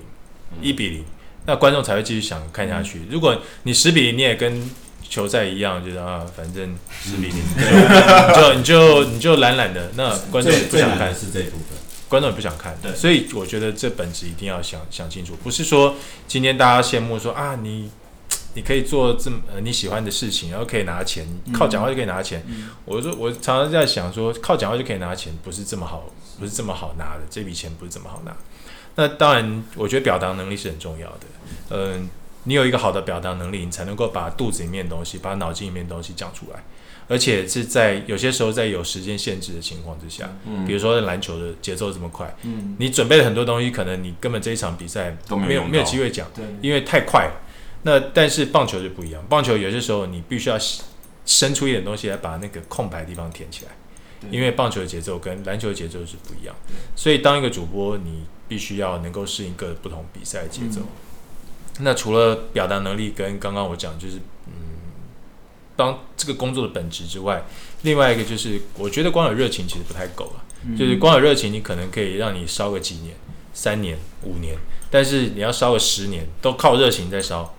一比零，那观众才会继续想看下去。如果你十比零你也跟球赛一样，就是啊，反正十比零，你就你就你就懒懒的，那观众不想看是这一部分，观众也不想看，对，所以我觉得这本质一定要想想清楚，不是说今天大家羡慕说啊，你你可以做这么呃你喜欢的事情，然后可以拿钱，靠讲话就可以拿钱。我说我常常在想说，靠讲话就可以拿钱，不是这么好，不是这么好拿的，这笔钱不是这么好拿。那当然，我觉得表达能力是很重要的，嗯。你有一个好的表达能力，你才能够把肚子里面的东西、把脑筋里面的东西讲出来，而且是在有些时候在有时间限制的情况之下，嗯，比如说篮球的节奏这么快，嗯，你准备了很多东西，可能你根本这一场比赛都没有没有机会讲，对，因为太快。那但是棒球就不一样，棒球有些时候你必须要生出一点东西来把那个空白的地方填起来，因为棒球的节奏跟篮球的节奏是不一样，所以当一个主播，你必须要能够适应各不同比赛的节奏。那除了表达能力跟刚刚我讲就是嗯，当这个工作的本质之外，另外一个就是我觉得光有热情其实不太够了。就是光有热情，你可能可以让你烧个几年、三年、五年，但是你要烧个十年，都靠热情在烧，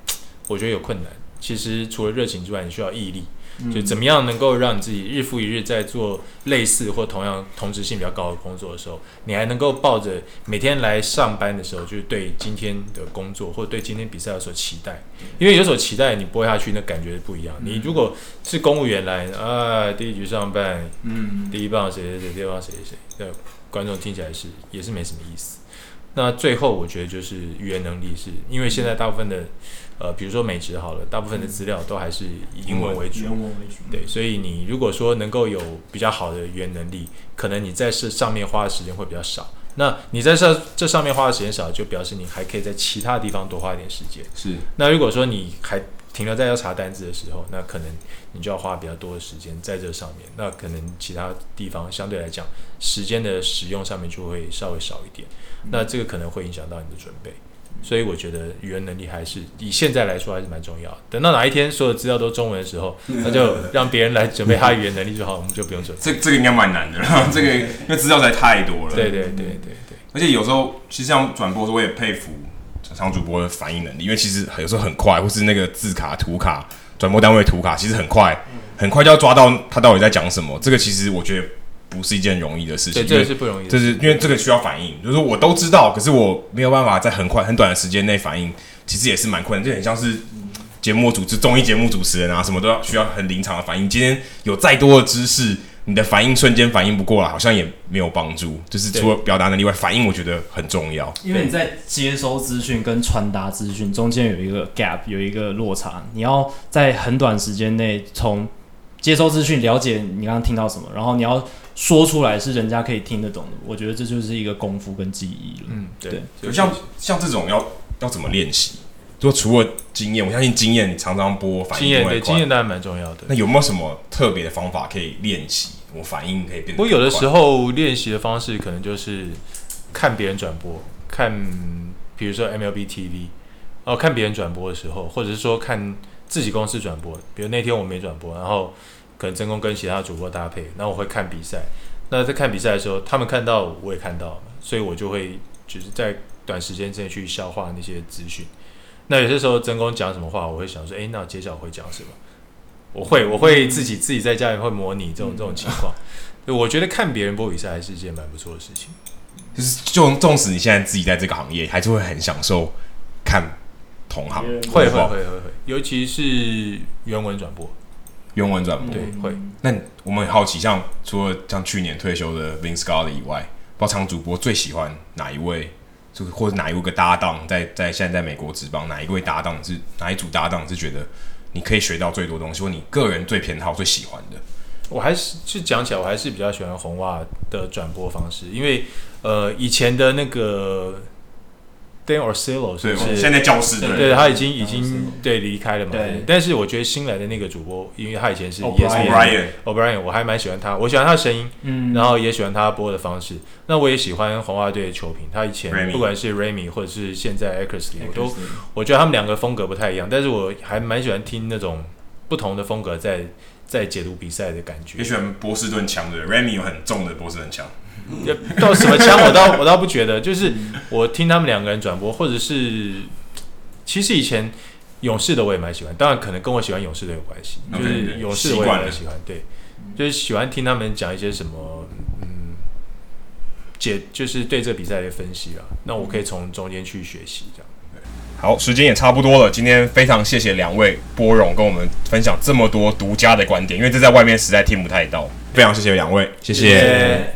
我觉得有困难。其实除了热情之外，你需要毅力。就怎么样能够让你自己日复一日在做类似或同样同质性比较高的工作的时候，你还能够抱着每天来上班的时候，就是对今天的工作或对今天比赛有所期待。因为有所期待，你播下去那感觉不一样。你如果是公务员来啊，第一局上班，嗯，第一棒谁谁谁，第二棒谁谁谁，那观众听起来是也是没什么意思。那最后我觉得就是语言能力，是因为现在大部分的。呃，比如说美职好了，大部分的资料都还是以英文为主，英文为主。对，所以你如果说能够有比较好的语言能力，可能你在这上面花的时间会比较少。那你在这这上面花的时间少，就表示你还可以在其他地方多花一点时间。是。那如果说你还停留在要查单字的时候，那可能你就要花比较多的时间在这上面。那可能其他地方相对来讲，时间的使用上面就会稍微少一点。那这个可能会影响到你的准备。所以我觉得语言能力还是以现在来说还是蛮重要的。等到哪一天所有资料都中文的时候，那就让别人来准备他语言能力就好，我们就不用准备。这这个应该蛮难的，这个因为资料实在太多了。对对对对对。而且有时候其实像转播的时候，我也佩服场主播的反应能力，因为其实有时候很快，或是那个字卡、图卡，转播单位图卡其实很快，很快就要抓到他到底在讲什么。这个其实我觉得。不是一件容易的事情，对，这是不容易的，就是因为这个需要反应，就是我都知道，可是我没有办法在很快很短的时间内反应，其实也是蛮困难。就很像是节目主持综艺节目主持人啊，什么都要需要很临场的反应。今天有再多的知识，你的反应瞬间反应不过来，好像也没有帮助。就是除了表达能力外，反应我觉得很重要。因为你在接收资讯跟传达资讯中间有一个 gap，有一个落差，你要在很短时间内从接收资讯了解你刚刚听到什么，然后你要。说出来是人家可以听得懂的，我觉得这就是一个功夫跟技艺了。嗯，对，就，像像这种要要怎么练习？就除了经验，我相信经验你常常播反应经验对经验当然蛮重要的。那有没有什么特别的方法可以练习我反应可以变得？我有的时候练习的方式可能就是看别人转播，看比如说 MLB TV，哦，看别人转播的时候，或者是说看自己公司转播，比如那天我没转播，然后可能真空跟其他主播搭配，那我会看比赛。那在看比赛的时候，他们看到我也看到，所以我就会就是在短时间之内去消化那些资讯。那有些时候真空讲什么话，我会想说，哎、欸，那接下来我会讲什么？我会，我会自己自己在家里会模拟这种这种情况。我觉得看别人播比赛还是一件蛮不错的事情。就是，就纵使你现在自己在这个行业，还是会很享受看同行。会会会会会，尤其是原文转播，原文转播对会。那我们很好奇，像除了像去年退休的 Vince Scully 以外，包场主播最喜欢哪一位？就是或者哪一个搭档在在现在在美国职棒哪一位搭档是哪一组搭档是觉得你可以学到最多东西，或你个人最偏好最喜欢的？我还是就讲起来，我还是比较喜欢红袜的转播方式，因为呃以前的那个。Dan Orsillo 是不是现在教室？对，对他已经已经对离开了嘛。对。但是我觉得新来的那个主播，因为他以前是 O'Brien，O'Brien，我还蛮喜欢他，我喜欢他的声音，嗯，然后也喜欢他播的方式。那我也喜欢红袜队的球评，他以前不管是 Remy 或者是现在 Eckersley，我都我觉得他们两个风格不太一样，但是我还蛮喜欢听那种不同的风格在在解读比赛的感觉。也喜欢波士顿枪的 Remy 有很重的波士顿枪。到什么枪我倒我倒不觉得，就是我听他们两个人转播，或者是其实以前勇士的我也蛮喜欢，当然可能跟我喜欢勇士的有关系，就是勇士的我也蛮喜欢，对，就是喜欢听他们讲一些什么，嗯，解就是对这个比赛的分析啊，那我可以从中间去学习这样。好，时间也差不多了，今天非常谢谢两位波荣跟我们分享这么多独家的观点，因为这在外面实在听不太到，非常谢谢两位，谢谢。谢谢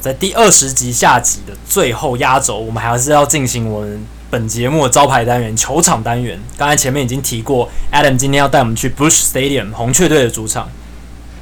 在第二十集下集的最后压轴，我们还是要进行我们本节目的招牌单元——球场单元。刚才前面已经提过，Adam 今天要带我们去 Busch Stadium 红雀队的主场。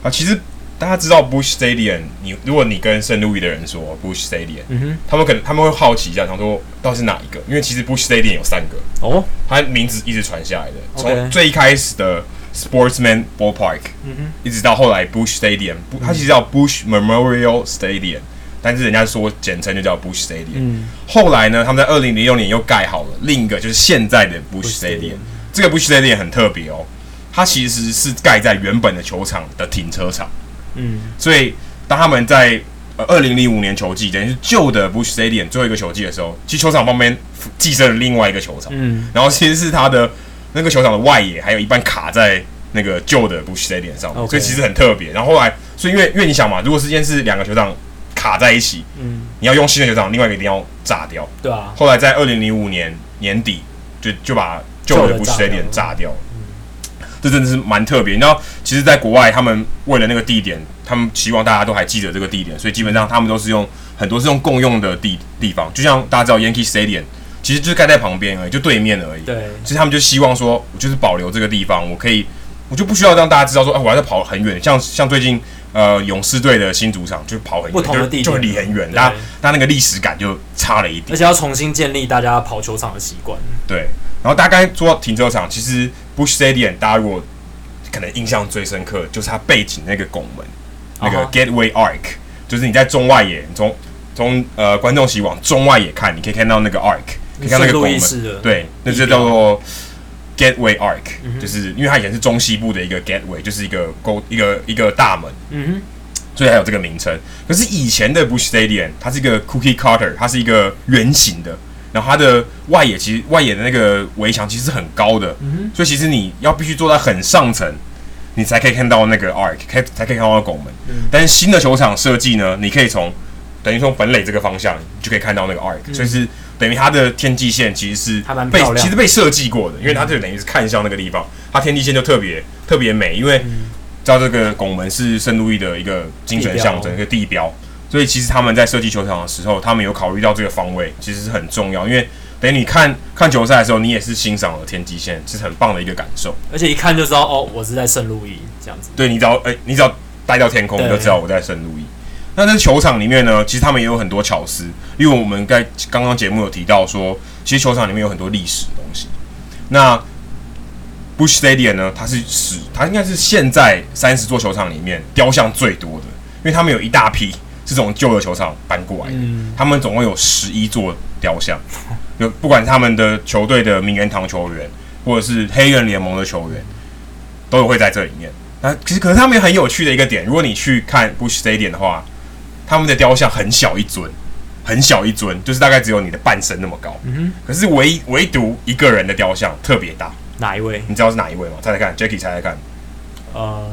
啊，其实大家知道 Busch Stadium，你如果你跟圣路易的人说 Busch Stadium，嗯哼，他们可能他们会好奇一下，想说到底是哪一个？因为其实 Busch Stadium 有三个哦，它名字一直传下来的，从最一开始的 Sportsman Ballpark，嗯哼，一直到后来 Busch Stadium，它其实叫 Busch Memorial Stadium。但是人家说简称就叫 Busch Stadium。嗯。后来呢，他们在二零零六年又盖好了另一个，就是现在的 Busch Stadium。这个 Busch Stadium 很特别哦，它其实是盖在原本的球场的停车场。嗯。所以当他们在呃二零零五年球季，等于是旧的 Busch Stadium 最后一个球季的时候，其实球场旁边寄生了另外一个球场。嗯。然后其实是它的那个球场的外野还有一半卡在那个旧的 Busch Stadium 上.所以其实很特别。然后后来，所以因为因为你想嘛，如果时间是两个球场。卡在一起，嗯，你要用新的球场，另外一个一定要炸掉，对啊。后来在二零零五年年底，就就把旧的 Busch Stadium 炸掉，嗯，这真的是蛮特别。你知道，其实，在国外，他们为了那个地点，他们希望大家都还记得这个地点，所以基本上他们都是用很多是用共用的地地方，就像大家知道 Yankee Stadium，其实就是盖在旁边而已，就对面而已。对，其实他们就希望说，我就是保留这个地方，我可以，我就不需要让大家知道说，哎，我还在跑很远，像像最近。呃，勇士队的新主场就跑很远，不同的地就会离很远，那那那个历史感就差了一点，而且要重新建立大家跑球场的习惯。对，然后大概说到停车场，其实 Busch Stadium 大家如果可能印象最深刻，就是它背景那个拱门，那个 Gateway Arc，就是你在中外野，从从呃观众席往中外野看，你可以看到那个 Arc，可以看到那个拱门，对，那就叫做。Gateway Arc，、嗯、就是因为它以前是中西部的一个 Gateway，就是一个沟一个一个大门，嗯哼，所以它有这个名称。可是以前的 Busch Stadium，它是一个 Cookie Cutter，它是一个圆形的，然后它的外野其实外野的那个围墙其实是很高的，嗯哼，所以其实你要必须坐在很上层，你才可以看到那个 Arc，才才可以看到拱门。嗯、但是新的球场设计呢，你可以从等于从本垒这个方向，你就可以看到那个 Arc，、嗯、所以是。等于它的天际线其实是被其实被设计过的，因为它就等于是看向那个地方，它天际线就特别特别美，因为知道这个拱门是圣路易的一个精神象征，一个地标，所以其实他们在设计球场的时候，他们有考虑到这个方位其实是很重要，因为等于你看看球赛的时候，你也是欣赏了天际线，是很棒的一个感受。而且一看就知道，哦，我是在圣路易这样子。对，你只要哎、欸，你只要待到天空，你就知道我在圣路易。那在球场里面呢，其实他们也有很多巧思，因为我们在刚刚节目有提到说，其实球场里面有很多历史的东西。那 Busch Stadium 呢，它是史，它应该是现在三十座球场里面雕像最多的，因为他们有一大批是从旧的球场搬过来的，嗯、他们总共有十一座雕像，有不管他们的球队的名人堂球员，或者是黑人联盟的球员，都有会在这里面。那其实可是他们很有趣的一个点，如果你去看 Busch Stadium 的话。他们的雕像很小一尊，很小一尊，就是大概只有你的半身那么高。嗯哼。可是唯唯独一个人的雕像特别大。哪一位？你知道是哪一位吗？猜猜看，Jackie 猜猜看。呃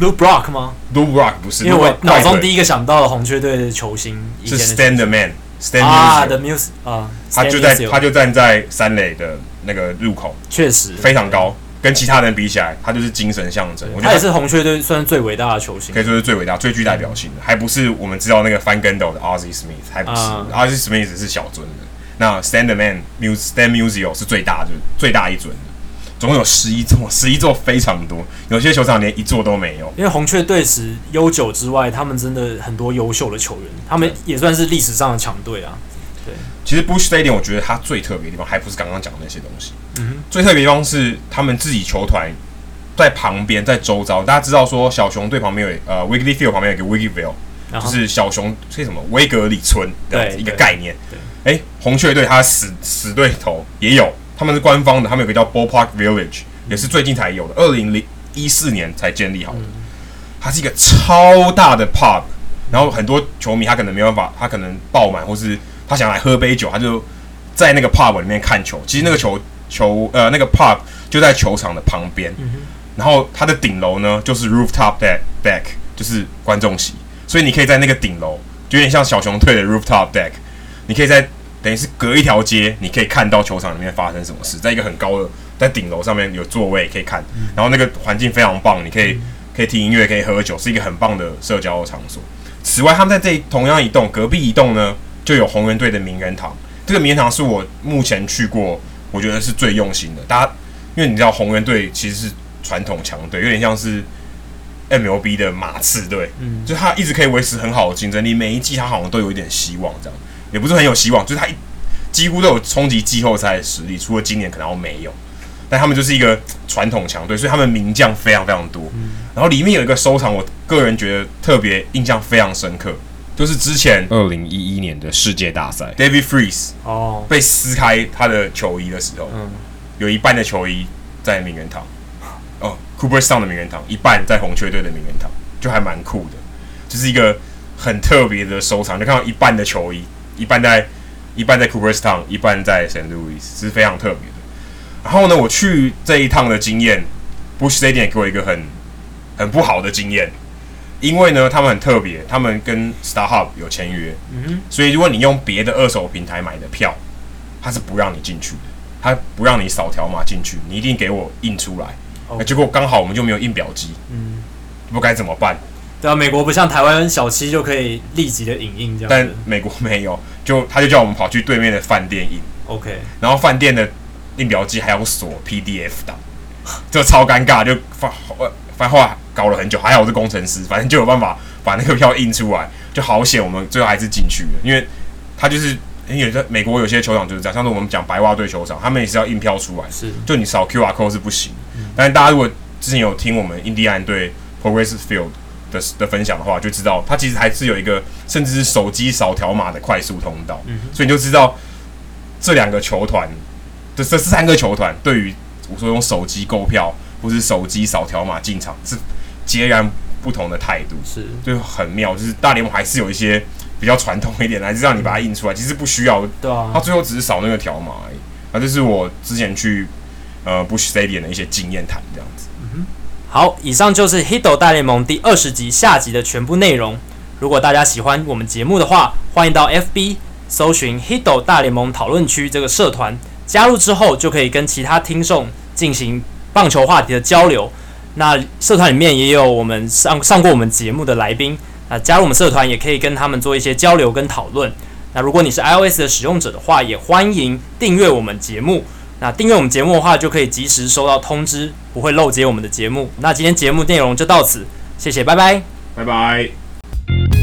，Lou Brock 吗？Lou Brock 不是，因为我脑中第一个想到的红雀队的球星是 Stan the Man，Stan 啊，The Muse 啊，他就在他就站在三垒的那个入口，确实非常高。跟其他人比起来，他就是精神象征。我觉得他也是红雀队算是最伟大的球星，可以说是最伟大、最具代表性的。还不是我们知道那个翻跟斗的 Ozzie Smith，还不是 Ozzie Smith 是小尊的。那 Stan the Man Muse Stand Musial 是最大的，最大一尊的。总共有十一座，十一座非常多。有些球场连一座都没有。因为红雀队史悠久之外，他们真的很多优秀的球员，他们也算是历史上的强队啊。对，其实 Busch Stadium 我觉得它最特别的地方，还不是刚刚讲的那些东西。嗯，最特别的地方是他们自己球团在旁边，在周遭。大家知道说，小熊队旁边有呃 Wrigley Field 旁边有一个 Wrigleyville，就是小熊是什么威格里村这样子一个概念。对，哎，红雀队他死死对头也有，他们是官方的，他们有个叫 Ballpark Village，也是最近才有的，二零零一四年才建立好的。它是一个超大的 pub，然后很多球迷他可能没办法，他可能爆满，或是他想来喝杯酒，他就在那个 pub 里面看球。其实那个球。球呃，那个 pub 就在球场的旁边，然后它的顶楼呢就是 rooftop deck deck，就是观众席，所以你可以在那个顶楼，就有点像小熊队的 rooftop deck，你可以在等于是隔一条街，你可以看到球场里面发生什么事，在一个很高的在顶楼上面有座位可以看，然后那个环境非常棒，你可以、可以听音乐，可以喝酒，是一个很棒的社交的场所。此外，他们在这同样一栋隔壁一栋呢，就有红人队的名人堂，这个名人堂是我目前去过。我觉得是最用心的，大家，因为你知道红人队其实是传统强队，有点像是 MLB 的马刺队，嗯，就他一直可以维持很好的竞争力，每一季他好像都有一点希望，这样。也不是很有希望，就是他一几乎都有冲击季后赛的实力，除了今年可能没有，但他们就是一个传统强队，所以他们名将非常非常多，嗯，然后里面有一个收藏，我个人觉得特别印象非常深刻。就是之前二零一一年的世界大赛，David Freese 哦被撕开他的球衣的时候，嗯，有一半的球衣在名人堂，哦，Cooperstown 的名人堂，一半在红雀队的名人堂，就还蛮酷的，就是一个很特别的收藏。就看到一半的球衣，一半在一半在 Cooperstown，一半在 St. Louis，是非常特别的。然后呢，我去这一趟的经验，Busch Stadium 给我一个很很不好的经验。因为呢，他们很特别，他们跟 StarHub 有签约，所以如果你用别的二手平台买的票，他是不让你进去的，他不让你扫条码进去，你一定给我印出来。结果刚好我们就没有印表机，嗯，不该怎么办？对啊，美国不像台湾小七就可以立即的影印这样，但美国没有，就他就叫我们跑去对面的饭店印，OK，然后饭店的印表机还要锁 PDF 档，这超尴尬，就发呃发话。搞了很久，还好我是工程师，反正就有办法把那个票印出来，就好险。我们最后还是进去了，因为他就是因为在美国有些球场就是这样，像是我们讲白袜队球场，他们也是要印票出来，是就你扫 QR code 是不行。嗯、但是大家如果之前有听我们印第安队 Progressive Field 的的分享的话，就知道它其实还是有一个甚至是手机扫条码的快速通道，嗯、所以你就知道这两个球团这这三个球团对于我说用手机购票或是手机扫条码进场是。截然不同的态度是，就很妙。就是大联盟还是有一些比较传统一点，还是让你把它印出来，其实不需要。对啊，他最后只是扫那个条码而已。那这是我之前去呃 Busch Stadium 的一些经验谈，这样子。嗯哼。好，以上就是《Hito 大联盟》第二十集下集的全部内容。如果大家喜欢我们节目的话，欢迎到 FB 搜寻 Hito 大联盟讨论区这个社团，加入之后就可以跟其他听众进行棒球话题的交流。那社团里面也有我们上上过我们节目的来宾啊，加入我们社团也可以跟他们做一些交流跟讨论。那如果你是 iOS 的使用者的话，也欢迎订阅我们节目。那订阅我们节目的话，就可以及时收到通知，不会漏接我们的节目。那今天节目内容就到此，谢谢，拜拜，拜拜。